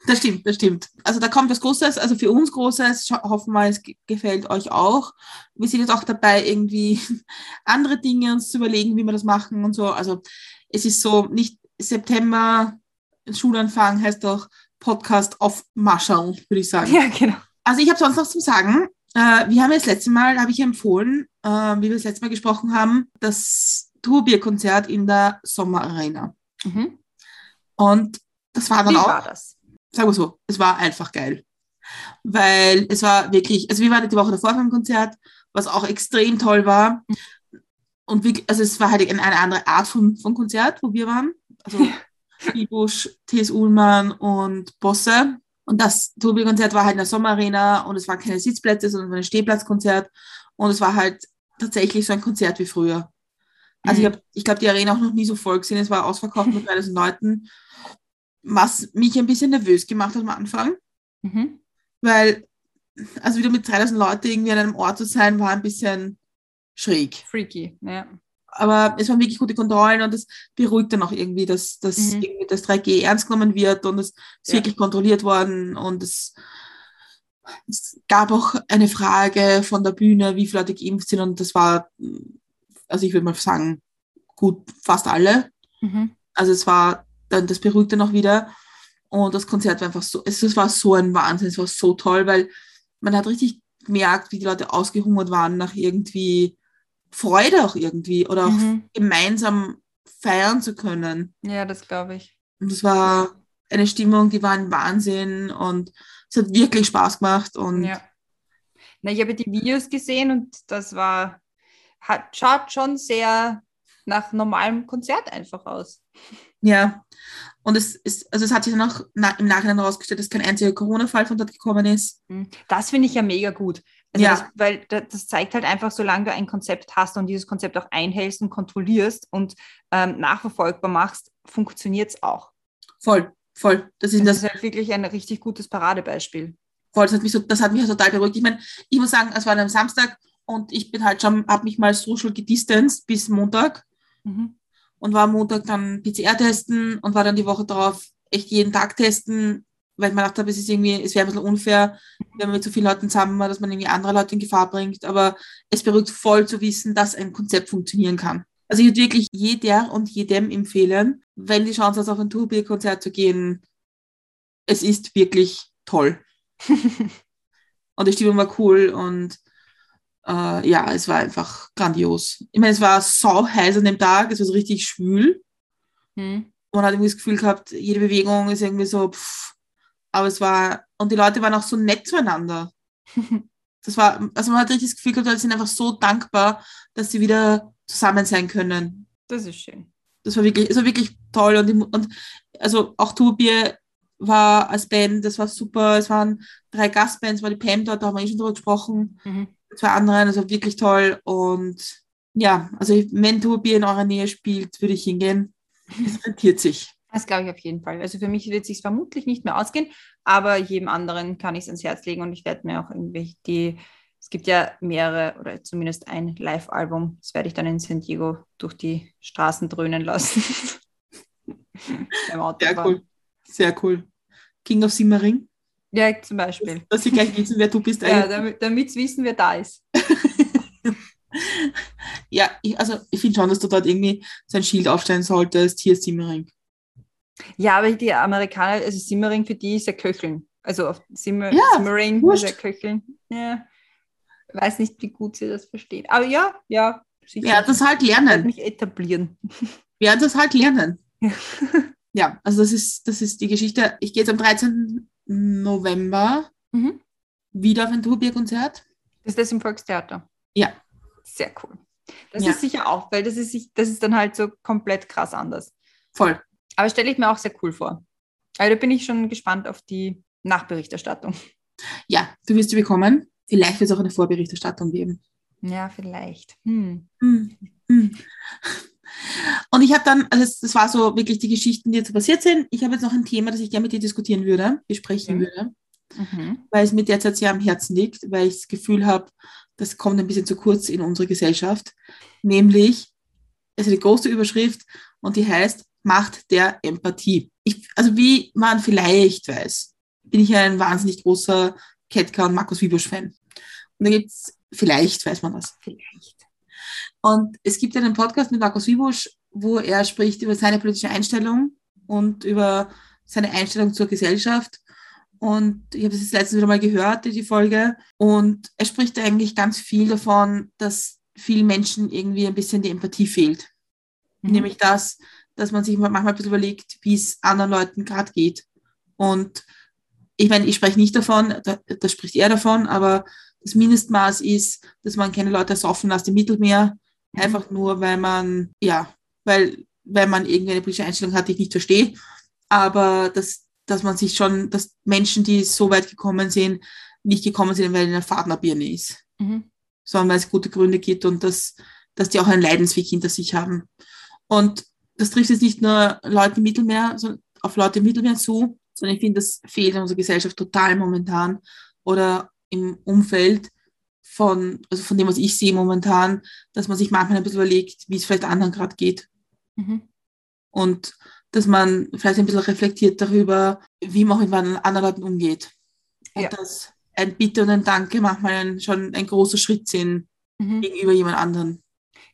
Das stimmt, das stimmt. Also da kommt was Großes, also für uns Großes. Hoffen wir, es ge- gefällt euch auch. Wir sind jetzt auch dabei, irgendwie [laughs] andere Dinge uns zu überlegen, wie wir das machen und so. Also es ist so, nicht September, Schulanfang heißt doch Podcast auf Marschall, würde ich sagen. Ja, genau. Also ich habe sonst noch zum Sagen. Äh, wir haben ja das letzte Mal, habe ich empfohlen, äh, wie wir das letzte Mal gesprochen haben, das Tourbier-Konzert in der Sommerarena. Mhm. Und das war dann Wie auch war das? sagen wir so, es war einfach geil. Weil es war wirklich, also wir waren die Woche davor beim Konzert, was auch extrem toll war. Und wirklich, also es war halt eine, eine andere Art von, von Konzert, wo wir waren. Also Bibusch, T.S. Ullmann und Bosse. Und das Tobi-Konzert war halt in der Sommerarena und es waren keine Sitzplätze, sondern ein Stehplatzkonzert. Und es war halt tatsächlich so ein Konzert wie früher. Also ich, Mhm. hab, ich glaube, die Arena auch noch nie so voll gesehen. Es war ausverkauft mit 3000 Leuten, was mich ein bisschen nervös gemacht hat am Anfang, Mhm. weil, also wieder mit 3000 Leuten irgendwie an einem Ort zu sein, war ein bisschen schräg. Freaky, ja. Aber es waren wirklich gute Kontrollen und es beruhigt dann auch irgendwie, dass, dass Mhm. irgendwie das 3G ernst genommen wird und es ist Ja. wirklich kontrolliert worden und es, es gab auch eine Frage von der Bühne, wie viele Leute geimpft sind und das war, also ich würde mal sagen, gut, fast alle. Mhm. Also es war dann, das beruhigte noch wieder. Und das Konzert war einfach so, es, es war so ein Wahnsinn, es war so toll, weil man hat richtig gemerkt, wie die Leute ausgehungert waren nach irgendwie Freude auch irgendwie oder auch Mhm. gemeinsam feiern zu können. Ja, das glaube ich. Und es war eine Stimmung, die war ein Wahnsinn und es hat wirklich Spaß gemacht und Ja. Na, ich habe die Videos gesehen und das war, hat, schaut schon sehr nach normalem Konzert einfach aus. Ja, und es ist, also es hat sich dann auch na, im Nachhinein herausgestellt, dass kein einziger Corona-Fall von dort gekommen ist. Mhm. Das finde ich ja mega gut. Also Ja. das, weil da- das zeigt halt einfach, solange du ein Konzept hast und dieses Konzept auch einhältst und kontrollierst und ähm, nachverfolgbar machst, funktioniert es auch. Voll, voll. Das ist Das das, ist halt wirklich ein richtig gutes Paradebeispiel. voll, das hat mich so, das hat mich total beruhigt. Ich meine, ich muss sagen, es war am Samstag und ich bin halt schon, habe mich mal social gedistanced bis Montag Mhm. und war am Montag dann PCR testen und war dann die Woche darauf echt jeden Tag testen, weil ich mir gedacht habe, es ist irgendwie, es wäre ein bisschen unfair, wenn man mit so vielen Leuten zusammen war, dass man irgendwie andere Leute in Gefahr bringt. Aber es beruhigt voll zu wissen, dass ein Konzept funktionieren kann. Also ich würde wirklich jeder und jedem empfehlen, wenn die Chance hast, auf ein Tourbier-Konzert zu gehen, es ist wirklich toll. [laughs] Und die Stimmung war cool und äh, ja, es war einfach grandios. Ich meine, es war sau heiß an dem Tag, es war so richtig schwül. Mhm. Man hat irgendwie das Gefühl gehabt, jede Bewegung ist irgendwie so, pff, aber es war, und die Leute waren auch so nett zueinander. [laughs] Das war, also man hat richtig das Gefühl gehabt, die sind einfach so dankbar, dass sie wieder zusammen sein können. Das ist schön. Das war wirklich, es war wirklich toll und, und also auch Tourbier war als Band, das war super. Es waren drei Gastbands, war die Pam dort, da haben wir eh schon drüber gesprochen. Mhm. Zwei andere, das war wirklich toll und ja, also wenn Tourbier in eurer Nähe spielt, würde ich hingehen. Es rentiert sich. Das glaube ich auf jeden Fall. Also für mich wird es sich vermutlich nicht mehr ausgehen, aber jedem anderen kann ich es ans Herz legen und ich werde mir auch irgendwie die, es gibt ja mehrere oder zumindest ein Live-Album, das werde ich dann in San Diego durch die Straßen dröhnen lassen. [laughs] Sehr cool. Sehr cool. King of Simmering? Ja, zum Beispiel. Dass, dass sie gleich wissen, wer du bist. Ja, damit sie wissen, wer da ist. [laughs] ja, ich, also ich finde schon, dass du dort irgendwie sein Schild aufstellen solltest. Hier ist Simmering. Ja, aber die Amerikaner, also Simmering für die ist ja Köcheln. Also auf Simmer, Ja, Simmering ist ja Köcheln. Ja. Weiß nicht, wie gut sie das versteht. Aber ja, ja, sicher. Ja, das halt lernen. mich etablieren. [laughs] Ja, das halt lernen. [laughs] Ja, also das ist, das ist die Geschichte. Ich gehe jetzt am 13. November Mhm. wieder auf ein Turbierkonzert. Das ist das im Volkstheater. Ja. Sehr cool. Das Ja. ist sicher auch, weil das ist, das ist dann halt so komplett krass anders. Voll. Aber stelle ich mir auch sehr cool vor. Also da bin ich schon gespannt auf die Nachberichterstattung. Ja, du wirst sie bekommen. Vielleicht wird es auch eine Vorberichterstattung geben. Ja, vielleicht. Hm. Hm, hm. Und ich habe dann, also das, war so wirklich die Geschichten, die jetzt passiert sind. Ich habe jetzt noch ein Thema, das ich gerne mit dir diskutieren würde, besprechen Mhm. würde, Mhm. weil es mir derzeit sehr am Herzen liegt, weil ich das Gefühl habe, das kommt ein bisschen zu kurz in unsere Gesellschaft. Nämlich, also die große Überschrift und die heißt Macht der Empathie. Ich, also wie man vielleicht weiß, bin ich ein wahnsinnig großer Ketka und Markus Wiebusch-Fan. Und da gibt es, vielleicht weiß man das, Vielleicht. und es gibt einen Podcast mit Markus Wiebusch, wo er spricht über seine politische Einstellung und über seine Einstellung zur Gesellschaft. Und ich habe es jetzt letztens wieder mal gehört, die die Folge. Und er spricht eigentlich ganz viel davon, dass vielen Menschen irgendwie ein bisschen die Empathie fehlt. Mhm. Nämlich das, dass man sich manchmal ein bisschen überlegt, wie es anderen Leuten gerade geht. Und ich meine, ich spreche nicht davon, da, da spricht er davon, aber das Mindestmaß ist, dass man keine Leute saufen aus dem Mittelmeer, einfach nur, weil man, ja, weil, weil man irgendwie eine politische Einstellung hat, die ich nicht verstehe. Aber dass, dass man sich schon, dass Menschen, die so weit gekommen sind, nicht gekommen sind, weil eine Fahrtnerbirne ist, Mhm. sondern weil es gute Gründe gibt und dass, dass die auch einen Leidensweg hinter sich haben. Und das trifft jetzt nicht nur Leute im Mittelmeer, sondern auf Leute im Mittelmeer zu, sondern ich finde, das fehlt in unserer Gesellschaft total momentan oder im Umfeld von, also von dem, was ich sehe momentan, dass man sich manchmal ein bisschen überlegt, wie es vielleicht anderen gerade geht Mhm. und dass man vielleicht ein bisschen reflektiert darüber, wie man mit anderen Leuten umgeht. Und Ja. dass ein Bitte und ein Danke manchmal schon ein großer Schritt sind Mhm. gegenüber jemand anderen.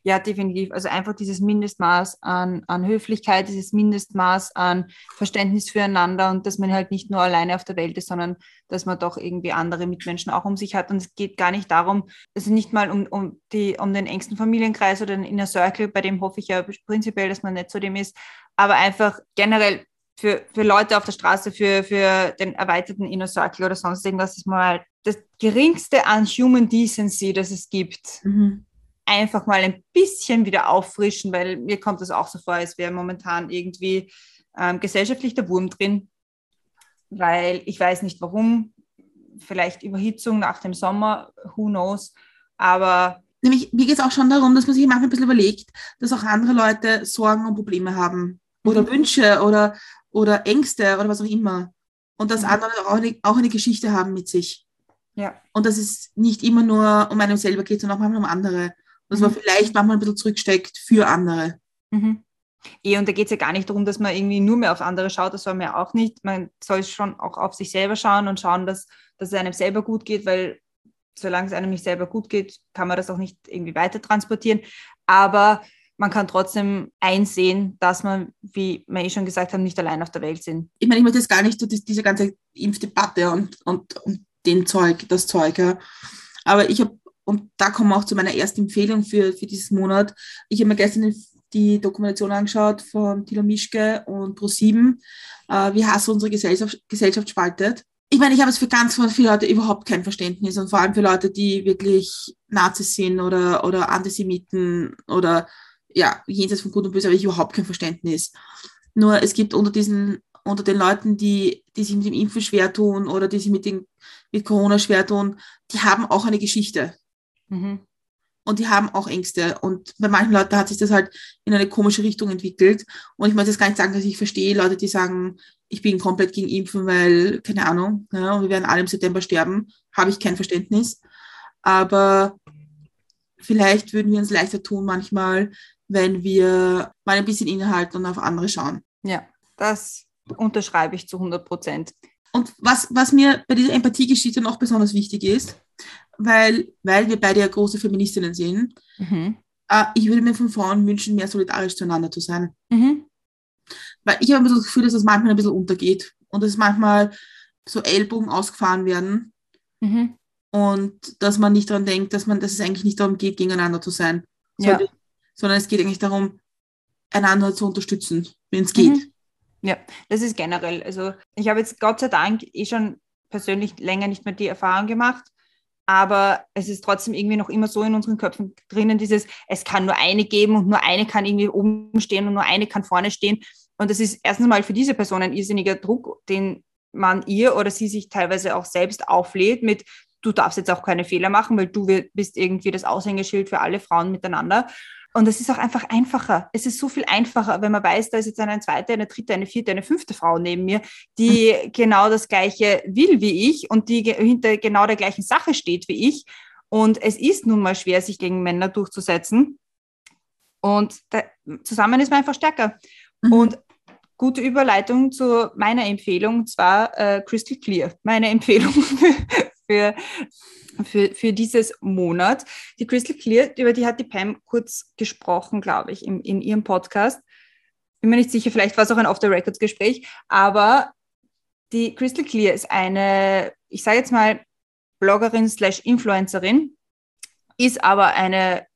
Ja, definitiv. Also einfach dieses Mindestmaß an, an Höflichkeit, dieses Mindestmaß an Verständnis füreinander und dass man halt nicht nur alleine auf der Welt ist, sondern dass man doch irgendwie andere Mitmenschen auch um sich hat. Und es geht gar nicht darum, also nicht mal um, um, die, um den engsten Familienkreis oder den Inner Circle, bei dem hoffe ich ja prinzipiell, dass man nicht zu dem ist, aber einfach generell für, für Leute auf der Straße, für, für den erweiterten Inner Circle oder sonst irgendwas, ist mal das geringste an Human Decency, das es gibt Mhm. Einfach mal ein bisschen wieder auffrischen, weil mir kommt das auch so vor, als wäre momentan irgendwie ähm, gesellschaftlich der Wurm drin, weil ich weiß nicht warum, vielleicht Überhitzung nach dem Sommer, who knows, aber Nämlich, mir geht es auch schon darum, dass man sich manchmal ein bisschen überlegt, dass auch andere Leute Sorgen und Probleme haben oder Mhm. Wünsche oder, oder Ängste oder was auch immer. Und dass Mhm. andere auch eine, auch eine Geschichte haben mit sich. ja, Und dass es nicht immer nur um einen selber geht, sondern auch manchmal um andere. Dass man Mhm. vielleicht manchmal ein bisschen zurücksteckt für andere. Mhm. Eh, und da geht es ja gar nicht darum, dass man irgendwie nur mehr auf andere schaut, das soll man ja auch nicht. Man soll schon auch auf sich selber schauen und schauen, dass, dass es einem selber gut geht, weil solange es einem nicht selber gut geht, kann man das auch nicht irgendwie weiter transportieren. Aber man kann trotzdem einsehen, dass man, wie wir eh schon gesagt haben, nicht allein auf der Welt sind. Ich meine, ich möchte jetzt gar nicht so diese ganze Impfdebatte und, und, und den Zeug, das Zeug, ja. Aber ich habe, und da kommen wir auch zu meiner ersten Empfehlung für, für dieses Monat. Ich habe mir gestern die, Dokumentation angeschaut von Thilo Mischke und Pro7, äh, wie Hass unsere Gesellschaft, Gesellschaft spaltet. Ich meine, ich habe es für ganz viele Leute überhaupt kein Verständnis und vor allem für Leute, die wirklich Nazis sind oder, oder Antisemiten oder ja, jenseits von Gut und Böse habe ich überhaupt kein Verständnis. Nur es gibt unter diesen, unter den Leuten, die, die sich mit dem Impfen schwer tun oder die sich mit, den, mit Corona schwer tun, die haben auch eine Geschichte. Mhm. und die haben auch Ängste. Und bei manchen Leuten hat sich das halt in eine komische Richtung entwickelt. Und ich möchte jetzt gar nicht sagen, dass ich verstehe Leute, die sagen, ich bin komplett gegen Impfen, weil, keine Ahnung, ja, und wir werden alle im September sterben, habe ich kein Verständnis. Aber vielleicht würden wir uns leichter tun manchmal, wenn wir mal ein bisschen innehalten und auf andere schauen. Ja, das unterschreibe ich zu 100 Prozent. Und was, was mir bei dieser Empathiegeschichte noch besonders wichtig ist, weil, weil wir beide ja große Feministinnen sind, mhm. äh, ich würde mir von Frauen wünschen, mehr solidarisch zueinander zu sein. Mhm. Weil ich habe das Gefühl, dass das manchmal ein bisschen untergeht und dass manchmal so Ellbogen ausgefahren werden mhm. und dass man nicht daran denkt, dass man, dass es eigentlich nicht darum geht, gegeneinander zu sein, ja. sondern es geht eigentlich darum, einander zu unterstützen, wenn es geht. Mhm. Ja, das ist generell. Also ich habe jetzt Gott sei Dank eh schon persönlich länger nicht mehr die Erfahrung gemacht, aber es ist trotzdem irgendwie noch immer so in unseren Köpfen drinnen, dieses, es kann nur eine geben und nur eine kann irgendwie oben stehen und nur eine kann vorne stehen. Und das ist erstens mal für diese Person ein irrsinniger Druck, den man ihr oder sie sich teilweise auch selbst auflädt mit, du darfst jetzt auch keine Fehler machen, weil du bist irgendwie das Aushängeschild für alle Frauen miteinander. Und es ist auch einfach einfacher. Es ist so viel einfacher, wenn man weiß, da ist jetzt eine zweite, eine dritte, eine vierte, eine fünfte Frau neben mir, die mhm. genau das Gleiche will wie ich und die hinter genau der gleichen Sache steht wie ich. Und es ist nun mal schwer, sich gegen Männer durchzusetzen. Und da, zusammen ist man einfach stärker. Mhm. Und gute Überleitung zu meiner Empfehlung, und zwar äh, Crystal Clear. Meine [laughs] Empfehlung für, für für, dieses Monat. Die Crystal Clear, über die hat die Pam kurz gesprochen, glaube ich, in, in ihrem Podcast. Bin mir nicht sicher, vielleicht war es auch ein Off-the-Records-Gespräch, aber die Crystal Clear ist eine, ich sage jetzt mal, Bloggerin slash Influencerin, ist aber eine,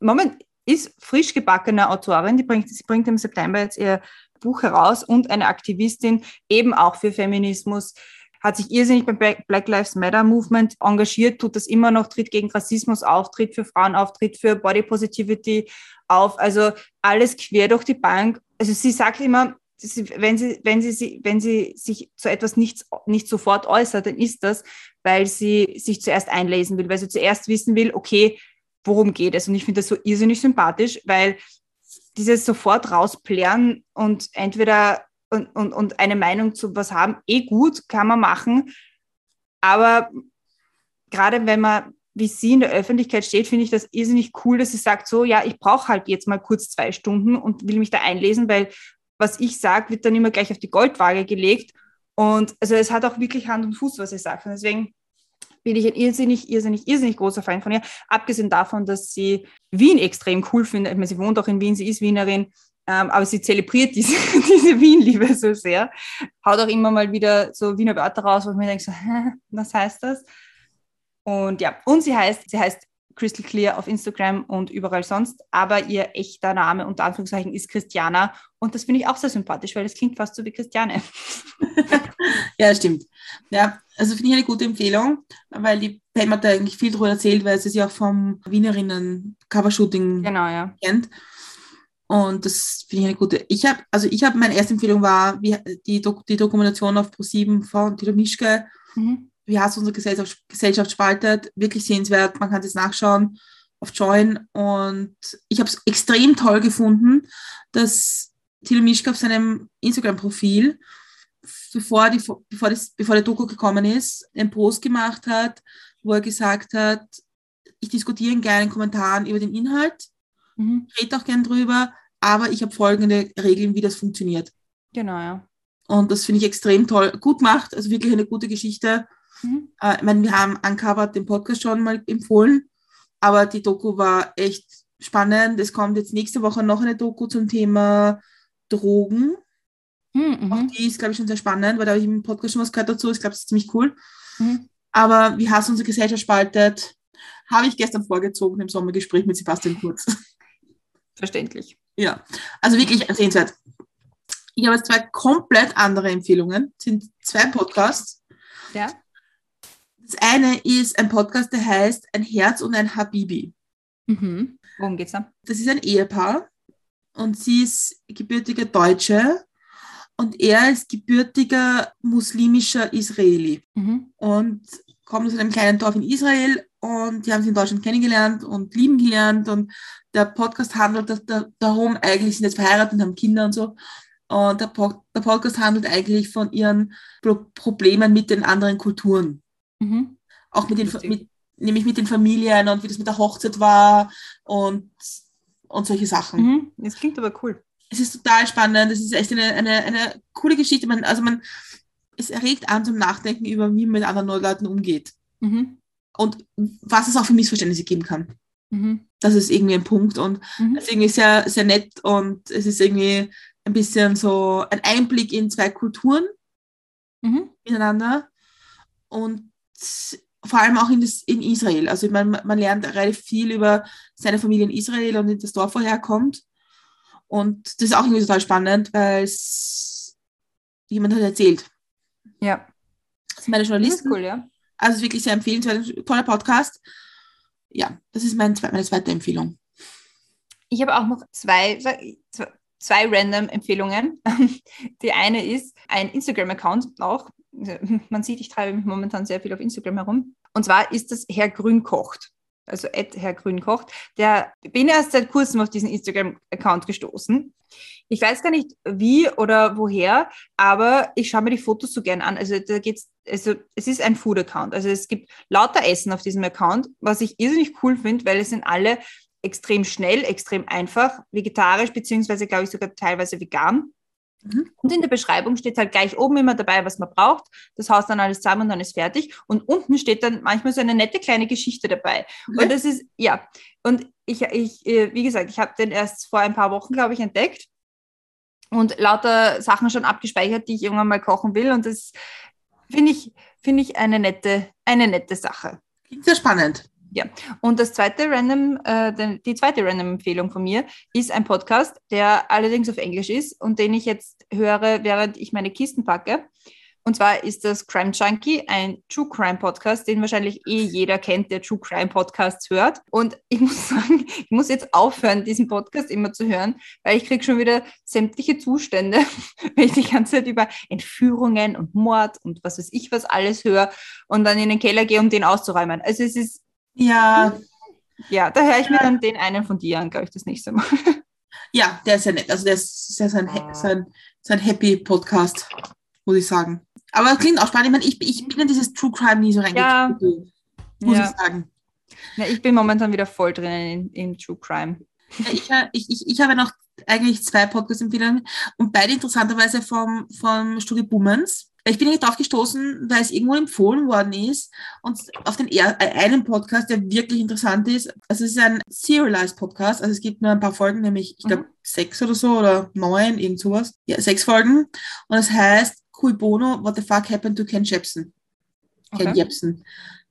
Moment, ist frisch gebackene Autorin, die bringt, sie bringt im September jetzt ihr Buch heraus und eine Aktivistin eben auch für Feminismus, hat sich irrsinnig beim Black Lives Matter Movement engagiert, tut das immer noch, tritt gegen Rassismus auf, tritt für Frauen auf, tritt für Body Positivity auf, also alles quer durch die Bank. Also sie sagt immer, wenn sie, wenn sie, wenn sie sich zu etwas nicht, nicht sofort äußert, dann ist das, weil sie sich zuerst einlesen will, weil sie zuerst wissen will, okay, worum geht es? Und ich finde das so irrsinnig sympathisch, weil dieses sofort rausplären und entweder und, und, und eine Meinung zu was haben, eh gut, kann man machen. Aber gerade wenn man wie sie in der Öffentlichkeit steht, finde ich das irrsinnig cool, dass sie sagt, so, ja, ich brauche halt jetzt mal kurz zwei Stunden und will mich da einlesen, weil was ich sage, wird dann immer gleich auf die Goldwaage gelegt. Und also es hat auch wirklich Hand und Fuß, was sie sagt. Und deswegen bin ich ein irrsinnig, irrsinnig, irrsinnig großer Fan von ihr. Abgesehen davon, dass sie Wien extrem cool findet. Ich meine, sie wohnt auch in Wien, sie ist Wienerin. Ähm, aber sie zelebriert diese, [laughs] diese Wien-Liebe so sehr. Haut auch immer mal wieder so Wiener Wörter raus, wo ich mir denke, so, Hä, was heißt das? Und ja, und sie heißt, sie heißt Crystal Clear auf Instagram und überall sonst, aber ihr echter Name unter Anführungszeichen ist Christiana und das finde ich auch sehr sympathisch, weil das klingt fast so wie Christiane. [laughs] ja, stimmt. Ja, also finde ich eine gute Empfehlung, weil die Pam hat da eigentlich viel darüber erzählt, weil sie sich auch vom Wienerinnen Covershooting genau, ja. kennt. Und das finde ich eine gute. Ich habe, also ich habe, meine erste Empfehlung war wie, die, Dok die Dokumentation auf Pro7 von Tito Mischke. Mhm. Wie hast du unsere Gesellschaft, Gesellschaft spaltet? Wirklich sehenswert. Man kann das nachschauen auf Join. Und ich habe es extrem toll gefunden, dass Tilo Mischke auf seinem Instagram-Profil, bevor, die, bevor, das, bevor der Doku gekommen ist, einen Post gemacht hat, wo er gesagt hat, ich diskutiere in kleinen Kommentaren über den Inhalt Mhm. Ich rede auch gern drüber, aber ich habe folgende Regeln, wie das funktioniert. Genau, ja. Und das finde ich extrem toll. Gut macht, also wirklich eine gute Geschichte. Mhm. Äh, ich meine, wir haben Uncovered den Podcast schon mal empfohlen, aber die Doku war echt spannend. Es kommt jetzt nächste Woche noch eine Doku zum Thema Drogen. Mhm. Auch die ist, glaube ich, schon sehr spannend, weil da habe ich im Podcast schon was gehört dazu. Ich glaube, das ist ziemlich cool. Mhm. Aber wie Hass unsere Gesellschaft spaltet, habe ich gestern vorgezogen im Sommergespräch mit Sebastian Kurz [laughs] verständlich. Ja, also wirklich sehenswert. Ich habe jetzt zwei komplett andere Empfehlungen. Das sind zwei Podcasts. Ja. Das eine ist ein Podcast, der heißt Ein Herz und ein Habibi. Mhm. Worum geht's da? Das ist ein Ehepaar und sie ist gebürtige Deutsche und er ist gebürtiger muslimischer Israeli mhm. und kommt aus einem kleinen Dorf in Israel und die haben sie in Deutschland kennengelernt und lieben gelernt und der Podcast handelt da, da, darum, eigentlich sind jetzt verheiratet und haben Kinder und so. Und der, po der Podcast handelt eigentlich von ihren Pro Problemen mit den anderen Kulturen. Mhm. Auch mit den, mit, nämlich mit den Familien und wie das mit der Hochzeit war und, und solche Sachen. Mhm. Das klingt aber cool. Es ist total spannend. Es ist echt eine, eine, eine coole Geschichte. Man, also man, es erregt an zum Nachdenken über, wie man mit anderen Leuten umgeht. Mhm. Und was es auch für Missverständnisse geben kann. Mhm. Das ist irgendwie ein Punkt und mhm. es ist irgendwie sehr, sehr nett und es ist irgendwie ein bisschen so ein Einblick in zwei Kulturen mhm. miteinander und vor allem auch in, das, in Israel. Also man, man lernt relativ viel über seine Familie in Israel und in das Dorf, woher er kommt. Und das ist auch irgendwie total spannend, weil es jemand hat erzählt. Ja. Das sind meine Journalisten. Das ist cool, ja. Also wirklich sehr empfehlenswert, toller Podcast. Ja, das ist mein, meine zweite Empfehlung. Ich habe auch noch zwei, zwei, random Empfehlungen. [laughs] Die eine ist ein Instagram-Account auch. Man sieht, ich treibe mich momentan sehr viel auf Instagram herum. Und zwar ist das Herr Grün kocht. Also Ed Herr Grün kocht. Der bin erst seit kurzem auf diesen Instagram-Account gestoßen. Ich weiß gar nicht wie oder woher, aber ich schaue mir die Fotos so gern an. Also da geht's, also es ist ein Food-Account. Also es gibt lauter Essen auf diesem Account, was ich irrsinnig cool finde, weil es sind alle extrem schnell, extrem einfach, vegetarisch, beziehungsweise glaube ich sogar teilweise vegan. Mhm. Und in der Beschreibung steht halt gleich oben immer dabei, was man braucht. Das haust dann alles zusammen und dann ist fertig. Und unten steht dann manchmal so eine nette kleine Geschichte dabei. Mhm. Und das ist, ja. Und ich, ich äh, wie gesagt, ich habe den erst vor ein paar Wochen, glaube ich, entdeckt und lauter Sachen schon abgespeichert, die ich irgendwann mal kochen will. Und das finde ich, finde ich eine nette, eine nette Sache. Klingt sehr spannend. Ja, und das zweite Random, äh, die zweite Random-Empfehlung von mir ist ein Podcast, der allerdings auf Englisch ist und den ich jetzt höre, während ich meine Kisten packe. Und zwar ist das Crime Junkie, ein True Crime Podcast, den wahrscheinlich eh jeder kennt, der True Crime Podcasts hört. Und ich [laughs] muss sagen, ich muss jetzt aufhören, diesen Podcast immer zu hören, weil ich kriege schon wieder sämtliche Zustände, [laughs] wenn ich die ganze Zeit über Entführungen und Mord und was weiß ich was alles höre und dann in den Keller gehe, um den auszuräumen. Also es ist ja. Ja, da höre ich mir dann den einen von dir an, glaube ich, das nächste Mal. Ja, der ist ja nett. Also der ist sehr so ein, so ein, so ein Happy Podcast, muss ich sagen. Aber es klingt auch spannend. Ich, meine, ich, ich bin in dieses True Crime nie so reingekommen, ja. muss ja. ich sagen. Ja, ich bin momentan wieder voll drinnen in, True Crime. Ja, ich, ich, ich habe noch eigentlich zwei Podcast-Empfehlungen und beide interessanterweise vom, vom Studio Bummens. Ich bin drauf gestoßen, weil es irgendwo empfohlen worden ist und auf den äh, einen Podcast, der wirklich interessant ist. Also es ist ein Serialized Podcast, also es gibt nur ein paar Folgen, nämlich ich glaube mhm. sechs oder so oder neun, irgend sowas. Ja, sechs Folgen und es heißt Cui Bono, What the fuck happened to Ken Jebsen? Okay. Ken Jebsen.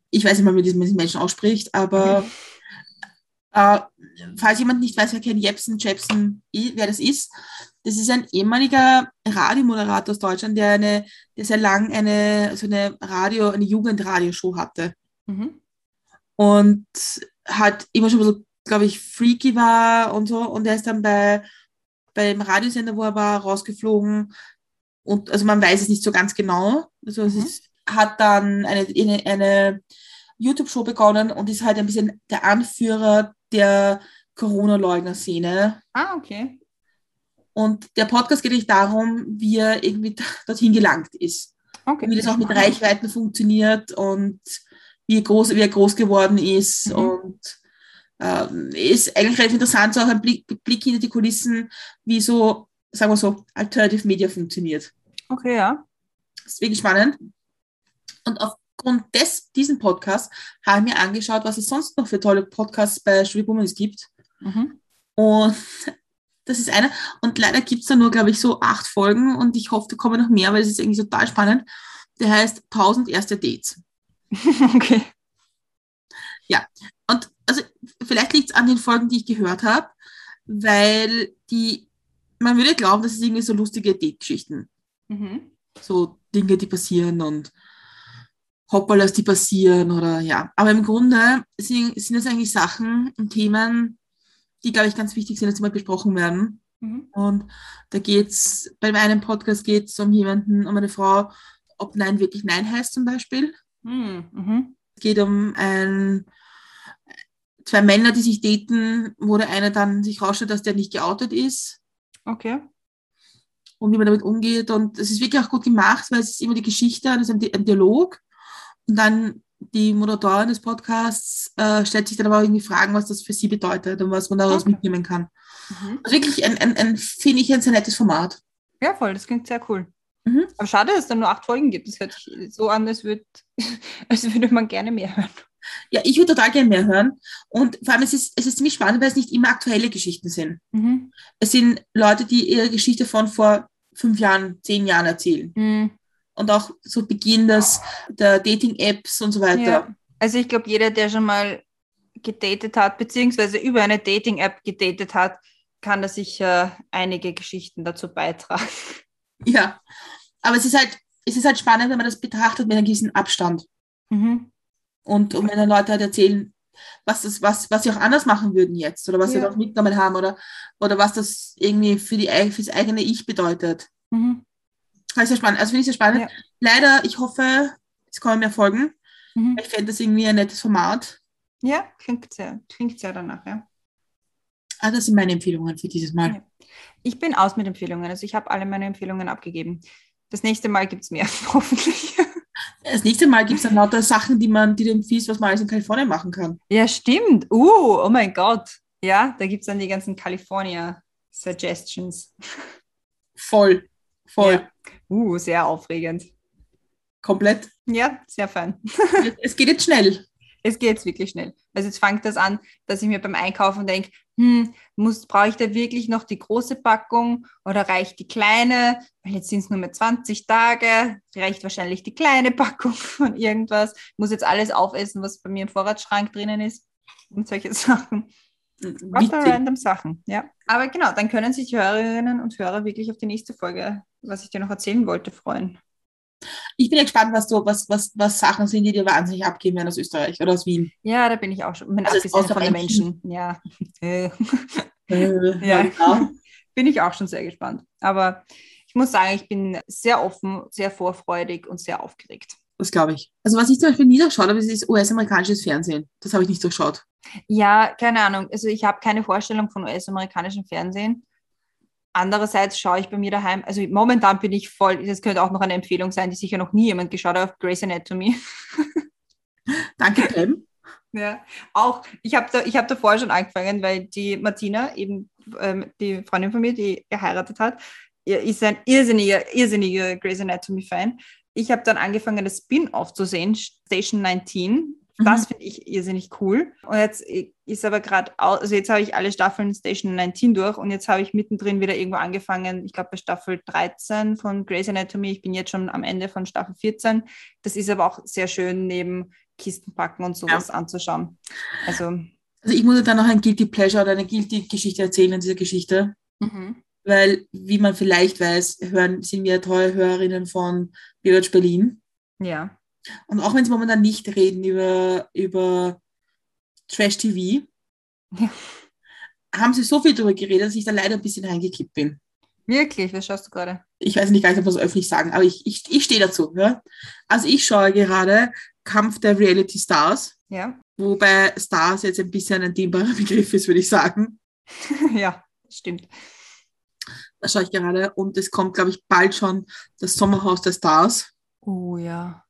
Ich weiß nicht mal, wie diesen Menschen ausspricht, aber okay. äh, falls jemand nicht weiß, wer Ken Jebsen, Jebsen, wer das ist, das ist ein ehemaliger Radiomoderator aus Deutschland, der eine, der sehr lang eine, so eine Radio, eine Jugendradioshow hatte. Mhm. Und hat immer schon so, glaube ich, freaky war und so. Und er ist dann bei, beim Radiosender, wo er war, rausgeflogen. Und also man weiß es nicht so ganz genau. Also mhm. es ist, hat dann eine, eine, eine YouTube-Show begonnen und ist halt ein bisschen der Anführer der Corona-Leugner-Szene. Ah, okay. Und der Podcast geht nicht darum, wie er irgendwie dorthin gelangt ist. Okay. Wie das auch mit Reichweiten funktioniert und wie, groß, wie er groß geworden ist. Mhm. Und äh, ist eigentlich relativ interessant, so auch ein Blick, Blick hinter die Kulissen, wie so, sagen wir so, Alternative Media funktioniert. Okay, ja. Das ist wirklich spannend. Und aufgrund des, diesen Podcasts habe ich mir angeschaut, was es sonst noch für tolle Podcasts bei Studio Bummens gibt. Mhm. Und das ist einer. Und leider gibt es da nur, glaube ich, so acht Folgen und ich hoffe, da kommen noch mehr, weil es ist irgendwie total spannend. Der heißt 1000 erste Dates. [laughs] okay. Ja, und also vielleicht liegt es an den Folgen, die ich gehört habe, weil die, man würde glauben, das ist irgendwie so lustige Date-Geschichten. Mhm. So Dinge, die passieren und Hoppalas, die passieren oder ja. Aber im Grunde sind, sind das eigentlich Sachen und Themen, die, glaube ich, ganz wichtig sind, dass sie mal besprochen werden. Mhm. Und da geht es, bei einem Podcast geht es um jemanden, um eine Frau, ob Nein wirklich Nein heißt zum Beispiel. Mhm. mhm. Es geht um ein zwei Männer, die sich daten, wo der eine dann sich rausstellt, dass der nicht geoutet ist Okay. und wie man damit umgeht. Und es ist wirklich auch gut gemacht, weil es ist immer die Geschichte, es ist ein, Di- ein Dialog. Und dann die Moderatorin des Podcasts äh, stellt sich dann aber auch irgendwie Fragen, was das für sie bedeutet und was man daraus Okay. mitnehmen kann. Mhm. Also wirklich ein, ein, ein finde ich, ein sehr nettes Format. Ja, voll, das klingt sehr cool. Mhm. Aber schade, dass es dann nur acht Folgen gibt. Das hört sich so an, als, würd, [laughs] als würde man gerne mehr hören. Ja, ich würde total gerne mehr hören. Und vor allem, es ist, es ist ziemlich spannend, weil es nicht immer aktuelle Geschichten sind. Mhm. Es sind Leute, die ihre Geschichte von vor fünf Jahren, zehn Jahren erzählen. Mhm. Und auch so Beginn des, der Dating-Apps und so weiter. Ja. Also ich glaube, jeder, der schon mal gedatet hat, beziehungsweise über eine Dating-App gedatet hat, kann da sicher einige Geschichten dazu beitragen. [laughs] Ja. Aber es ist halt, es ist halt spannend, wenn man das betrachtet mit einem gewissen Abstand. Mhm. Und, und wenn dann Leute halt erzählen, was, das, was, was sie auch anders machen würden jetzt oder was sie Ja. daraus mitgenommen haben oder, oder was das irgendwie für, die, für das eigene Ich bedeutet. Mhm. Das ist sehr spannend. Also finde ich sehr spannend. Ja. Leider, ich hoffe, es kommen mehr Folgen. Mhm. Ich fände das irgendwie ein nettes Format. Ja, klingt sehr, klingt sehr danach, ja. Also das sind meine Empfehlungen für dieses Mal. Ja. Ich bin aus mit Empfehlungen. Also ich habe alle meine Empfehlungen abgegeben. Das nächste Mal gibt es mehr, [laughs] hoffentlich. Das nächste Mal gibt es dann lauter Sachen, die man, die du empfiehlst, was man alles in Kalifornien machen kann. Ja, stimmt. Uh, oh mein Gott. Ja, da gibt es dann die ganzen California Suggestions. Voll. Voll. Ja. Uh, sehr aufregend. Komplett. Ja, sehr fein. [laughs] es geht jetzt schnell. Es geht jetzt wirklich schnell. Also jetzt fängt das an, dass ich mir beim Einkaufen denke, hm, muss, brauche ich da wirklich noch die große Packung oder reicht die kleine? Weil jetzt sind es nur mehr 20 Tage, reicht wahrscheinlich die kleine Packung [laughs] von irgendwas. Ich muss jetzt alles aufessen, was bei mir im Vorratsschrank drinnen ist und solche [laughs] Sachen. Lauter random Sachen, ja. Aber genau, dann können sich die Hörerinnen und Hörer wirklich auf die nächste Folge, was ich dir noch erzählen wollte, freuen. Ich bin ja gespannt, was, du, was, was, was Sachen sind, die dir wahnsinnig abgeben werden aus Österreich oder aus Wien. Ja, da bin ich auch schon. Mein Also abgesehen außer von den Menschen. Menschen. Ja. [laughs] Äh. Ja. genau. [laughs] bin ich auch schon sehr gespannt. Aber ich muss sagen, ich bin sehr offen, sehr vorfreudig und sehr aufgeregt. Das glaube ich. Also was ich zum Beispiel nie durchschaut habe, ist das US-amerikanisches Fernsehen. Das habe ich nicht durchschaut. Ja, keine Ahnung. Also ich habe keine Vorstellung von US-amerikanischem Fernsehen. Andererseits schaue ich bei mir daheim, also momentan bin ich voll, das könnte auch noch eine Empfehlung sein, die sicher noch nie jemand geschaut hat, auf Grey's Anatomy. [laughs] Danke, Pam. Ja, auch, ich habe da, ich hab davor schon angefangen, weil die Martina, eben ähm, die Freundin von mir, die geheiratet hat, ist ein irrsinniger, irrsinniger Grey's Anatomy-Fan. Ich habe dann angefangen, das Spin-off zu sehen, Station 19. Das Mhm. finde ich irrsinnig cool. Und jetzt ist aber gerade, also jetzt habe ich alle Staffeln Station 19 durch und jetzt habe ich mittendrin wieder irgendwo angefangen, ich glaube bei Staffel 13 von Grey's Anatomy. Ich bin jetzt schon am Ende von Staffel 14. Das ist aber auch sehr schön neben Kisten packen und sowas anzuschauen. Also, Also ich muss dann noch ein Guilty Pleasure oder eine Guilty Geschichte erzählen in dieser Geschichte. mhm. Weil, wie man vielleicht weiß, hören, sind wir treue Hörerinnen von Baywatch Berlin. ja. Und auch wenn sie momentan nicht reden über, über Trash TV, Ja. haben sie so viel darüber geredet, dass ich da leider ein bisschen reingekippt bin. Wirklich, was schaust du gerade? Ich weiß nicht gar nicht, ob wir es öffentlich sagen, aber ich, ich, ich stehe dazu. Ja? Also ich schaue gerade Kampf der Reality Stars, Ja, wobei Stars jetzt ein bisschen ein dehnbarer [laughs] Begriff ist, würde ich sagen. [laughs] ja, stimmt. Da schaue ich gerade und es kommt, glaube ich, bald schon das Sommerhaus der Stars. Oh ja.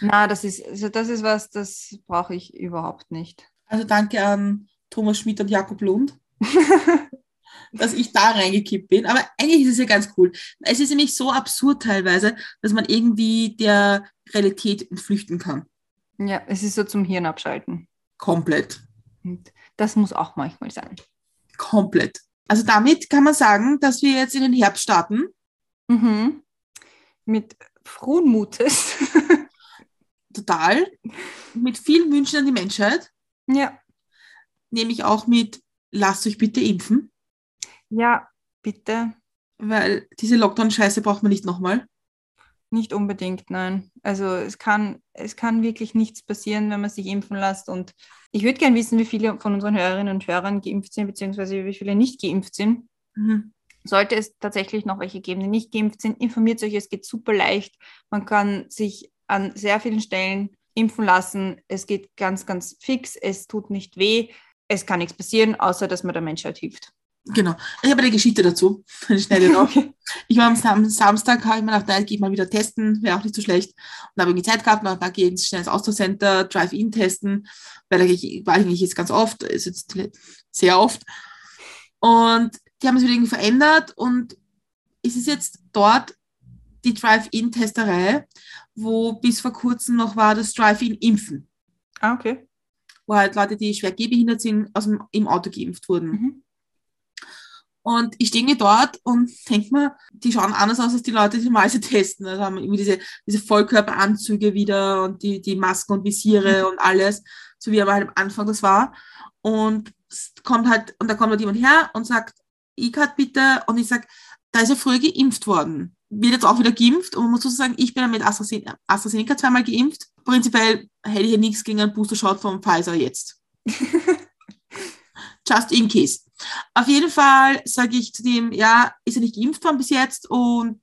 Na, das ist, also das ist was, das brauche ich überhaupt nicht. Also danke an Thomas Schmidt und Jakob Lund, [laughs] dass ich da reingekippt bin. Aber eigentlich ist es ja ganz cool. Es ist nämlich so absurd teilweise, dass man irgendwie der Realität entflüchten kann. ja, es ist so zum Hirn abschalten. Komplett. Und das muss auch manchmal sein. Komplett. Also damit kann man sagen, dass wir jetzt in den Herbst starten. Mhm. Mit frohen Mutes. [laughs] Total. Mit vielen Wünschen an die Menschheit. ja. Nämlich auch mit, lasst euch bitte impfen. Ja, bitte. Weil diese Lockdown-Scheiße braucht man nicht nochmal. Nicht unbedingt, nein. Also es kann, es kann wirklich nichts passieren, wenn man sich impfen lässt. Und ich würde gerne wissen, wie viele von unseren Hörerinnen und Hörern geimpft sind, beziehungsweise wie viele nicht geimpft sind. Mhm. Sollte es tatsächlich noch welche geben, die nicht geimpft sind, informiert euch, es geht super leicht. Man kann sich an sehr vielen Stellen impfen lassen. Es geht ganz, ganz fix. Es tut nicht weh. es kann nichts passieren, außer dass man der Menschheit hilft. Genau. Ich habe eine Geschichte dazu. [laughs] Schnelle noch. Ich war am Sam Samstag, habe ich mir gedacht, nein, gehe ich mal wieder testen, wäre auch nicht so schlecht. Und habe irgendwie Zeit gehabt, und da gehe ich schnell ins Austro-Center, Drive-In testen, weil da war ich eigentlich jetzt ganz oft, ist jetzt sehr oft. Und die haben es wieder irgendwie verändert und es ist jetzt dort die Drive-In-Testerei, wo bis vor kurzem noch war das Drive-In-Impfen. Ah, okay. Wo halt Leute, die schwer gehbehindert sind, aus dem, im Auto geimpft wurden. Mhm. Und ich stehe dort und denke mir, die schauen anders aus als die Leute, die mal sie testen. Also haben irgendwie diese, diese Vollkörperanzüge wieder und die, die Masken und Visiere und alles, so wie aber halt am Anfang das war. Und kommt halt, und da kommt halt jemand her und sagt, E-Card bitte. Und ich sage, da ist ja früher geimpft worden. Wird jetzt auch wieder geimpft. Und man muss sozusagen, ich bin ja mit AstraZeneca, AstraZeneca zweimal geimpft. Prinzipiell hätte ich ja nichts gegen einen Booster-Shot von Pfizer jetzt. [laughs] Just in case. Auf jeden Fall sage ich zu dem, ja, ist er nicht geimpft worden bis jetzt und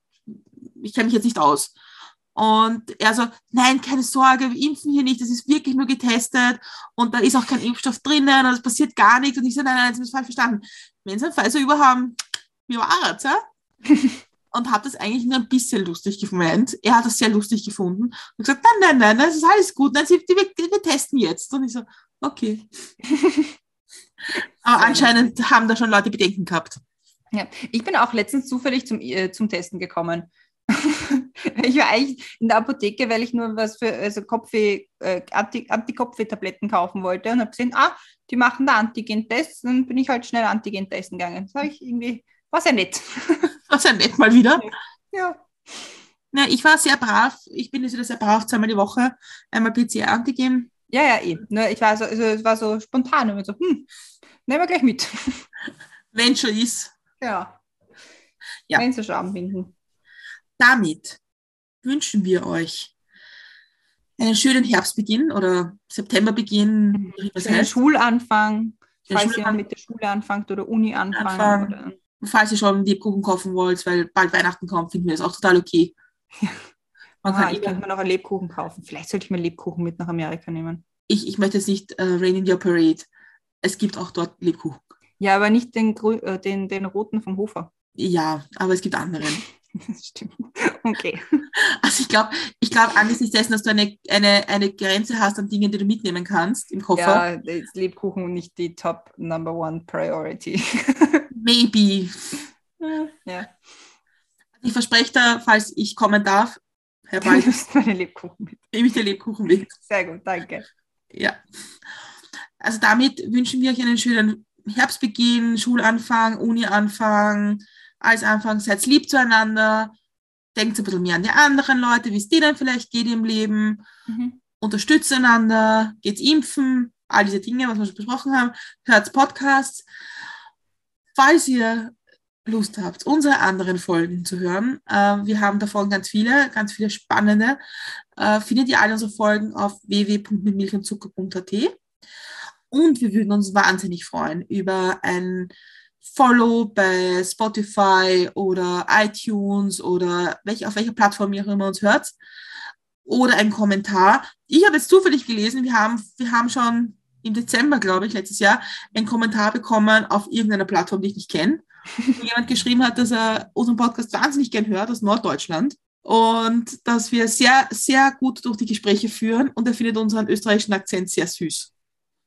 ich kenne mich jetzt nicht aus. Und er so, nein, keine Sorge, wir impfen hier nicht, das ist wirklich nur getestet und da ist auch kein Impfstoff drinnen und es passiert gar nichts. Und ich so, nein, nein, haben es falsch verstanden. Wenn Sie einen Pfizer überhaben, wie war es, ja? [laughs] und habe das eigentlich nur ein bisschen lustig gemeint. Er hat das sehr lustig gefunden und gesagt, nein, nein, nein, das ist alles gut, nein, Sie, wir, wir testen jetzt. Und ich so, okay. [laughs] Aber anscheinend haben da schon Leute Bedenken gehabt. Ja, ich bin auch letztens zufällig zum, äh, zum Testen gekommen. [laughs] ich war eigentlich in der Apotheke, weil ich nur was für also Kopfweh, äh, Anti, Antikopfweh-Tabletten kaufen wollte und habe gesehen, ah, die machen da Antigen-Tests. Dann bin ich halt schnell Antigen-Testen gegangen. Das ich irgendwie, war sehr nett. [laughs] War sehr nett mal wieder. Ja. Ja, ich war sehr brav. Ich bin jetzt wieder sehr brav, zweimal die Woche. Einmal PCR-Antigen. Ja, ja, eh. Nur ich war so, also, es war so spontan und so, hm, nehmen wir gleich mit. [laughs] Wenn schon ist. Ja. Ja. Wenn sie schon anbinden. Damit wünschen wir euch einen schönen Herbstbeginn oder Septemberbeginn, das Schönen heißt. Schulanfang, falls Schulanfang. jemand mit der Schule anfängt oder Uni anfangen. Anfang. Oder, Falls ihr schon Lebkuchen kaufen wollt, weil bald Weihnachten kommt, finden wir das auch total okay. Man ah, kann ich könnte mir noch einen Lebkuchen kaufen. Vielleicht sollte ich mir Lebkuchen mit nach Amerika nehmen. ich, ich möchte jetzt nicht äh, Rain in Your Parade. Es gibt auch dort Lebkuchen. Ja, aber nicht den, grü- äh, den, den roten vom Hofer. Ja, aber es gibt anderen. [laughs] Das stimmt. Okay. [laughs] Also ich glaube, ich glaube angesichts dessen, dass du eine, eine, eine Grenze hast an Dingen, die du mitnehmen kannst im Koffer, Ja, ist Lebkuchen nicht die Top Number One Priority. [laughs] maybe. ja, Ich verspreche da, falls ich kommen darf, Herr nimmst [laughs] meine Lebkuchen mit. nehme ich den Lebkuchen mit. Sehr gut, danke. Ja. Also damit wünschen wir euch einen schönen Herbstbeginn, Schulanfang, Unianfang, als Anfang. Seid lieb zueinander. Denkt ein bisschen mehr an die anderen Leute, wie es denen vielleicht geht im Leben. Mhm. Unterstützt einander, geht impfen, all diese Dinge, was wir schon besprochen haben. Hört Podcasts. Falls ihr Lust habt, unsere anderen Folgen zu hören, äh, wir haben davon ganz viele, ganz viele spannende, äh, findet ihr alle unsere Folgen auf www.mitmilchundzucker.at. Und wir würden uns wahnsinnig freuen über ein Follow bei Spotify oder iTunes oder welch, auf welcher Plattform ihr auch immer uns hört. Oder ein Kommentar. Ich habe jetzt zufällig gelesen, wir haben, wir haben schon im Dezember, glaube ich, letztes Jahr, einen Kommentar bekommen auf irgendeiner Plattform, die ich nicht kenne. [laughs] Jemand geschrieben hat, dass er unseren Podcast wahnsinnig gern hört aus Norddeutschland. Und dass wir sehr, sehr gut durch die Gespräche führen und er findet unseren österreichischen Akzent sehr süß.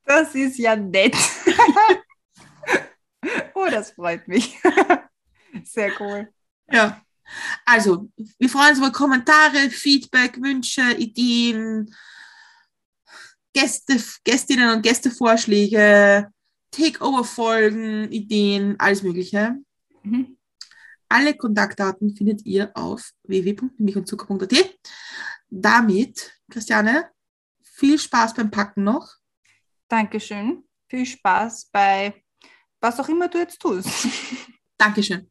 Das ist ja nett. [laughs] oh, das freut mich. [laughs] Sehr cool. Ja. Also, wir freuen uns über Kommentare, Feedback, Wünsche, Ideen, Gäste, Gästinnen und Gästevorschläge, Takeover-Folgen, Ideen, alles Mögliche. Mhm. Alle Kontaktdaten findet ihr auf www.milchundzucker.at. Damit, Christiane, viel Spaß beim Packen noch. Dankeschön. Viel Spaß bei was auch immer du jetzt tust. Dankeschön.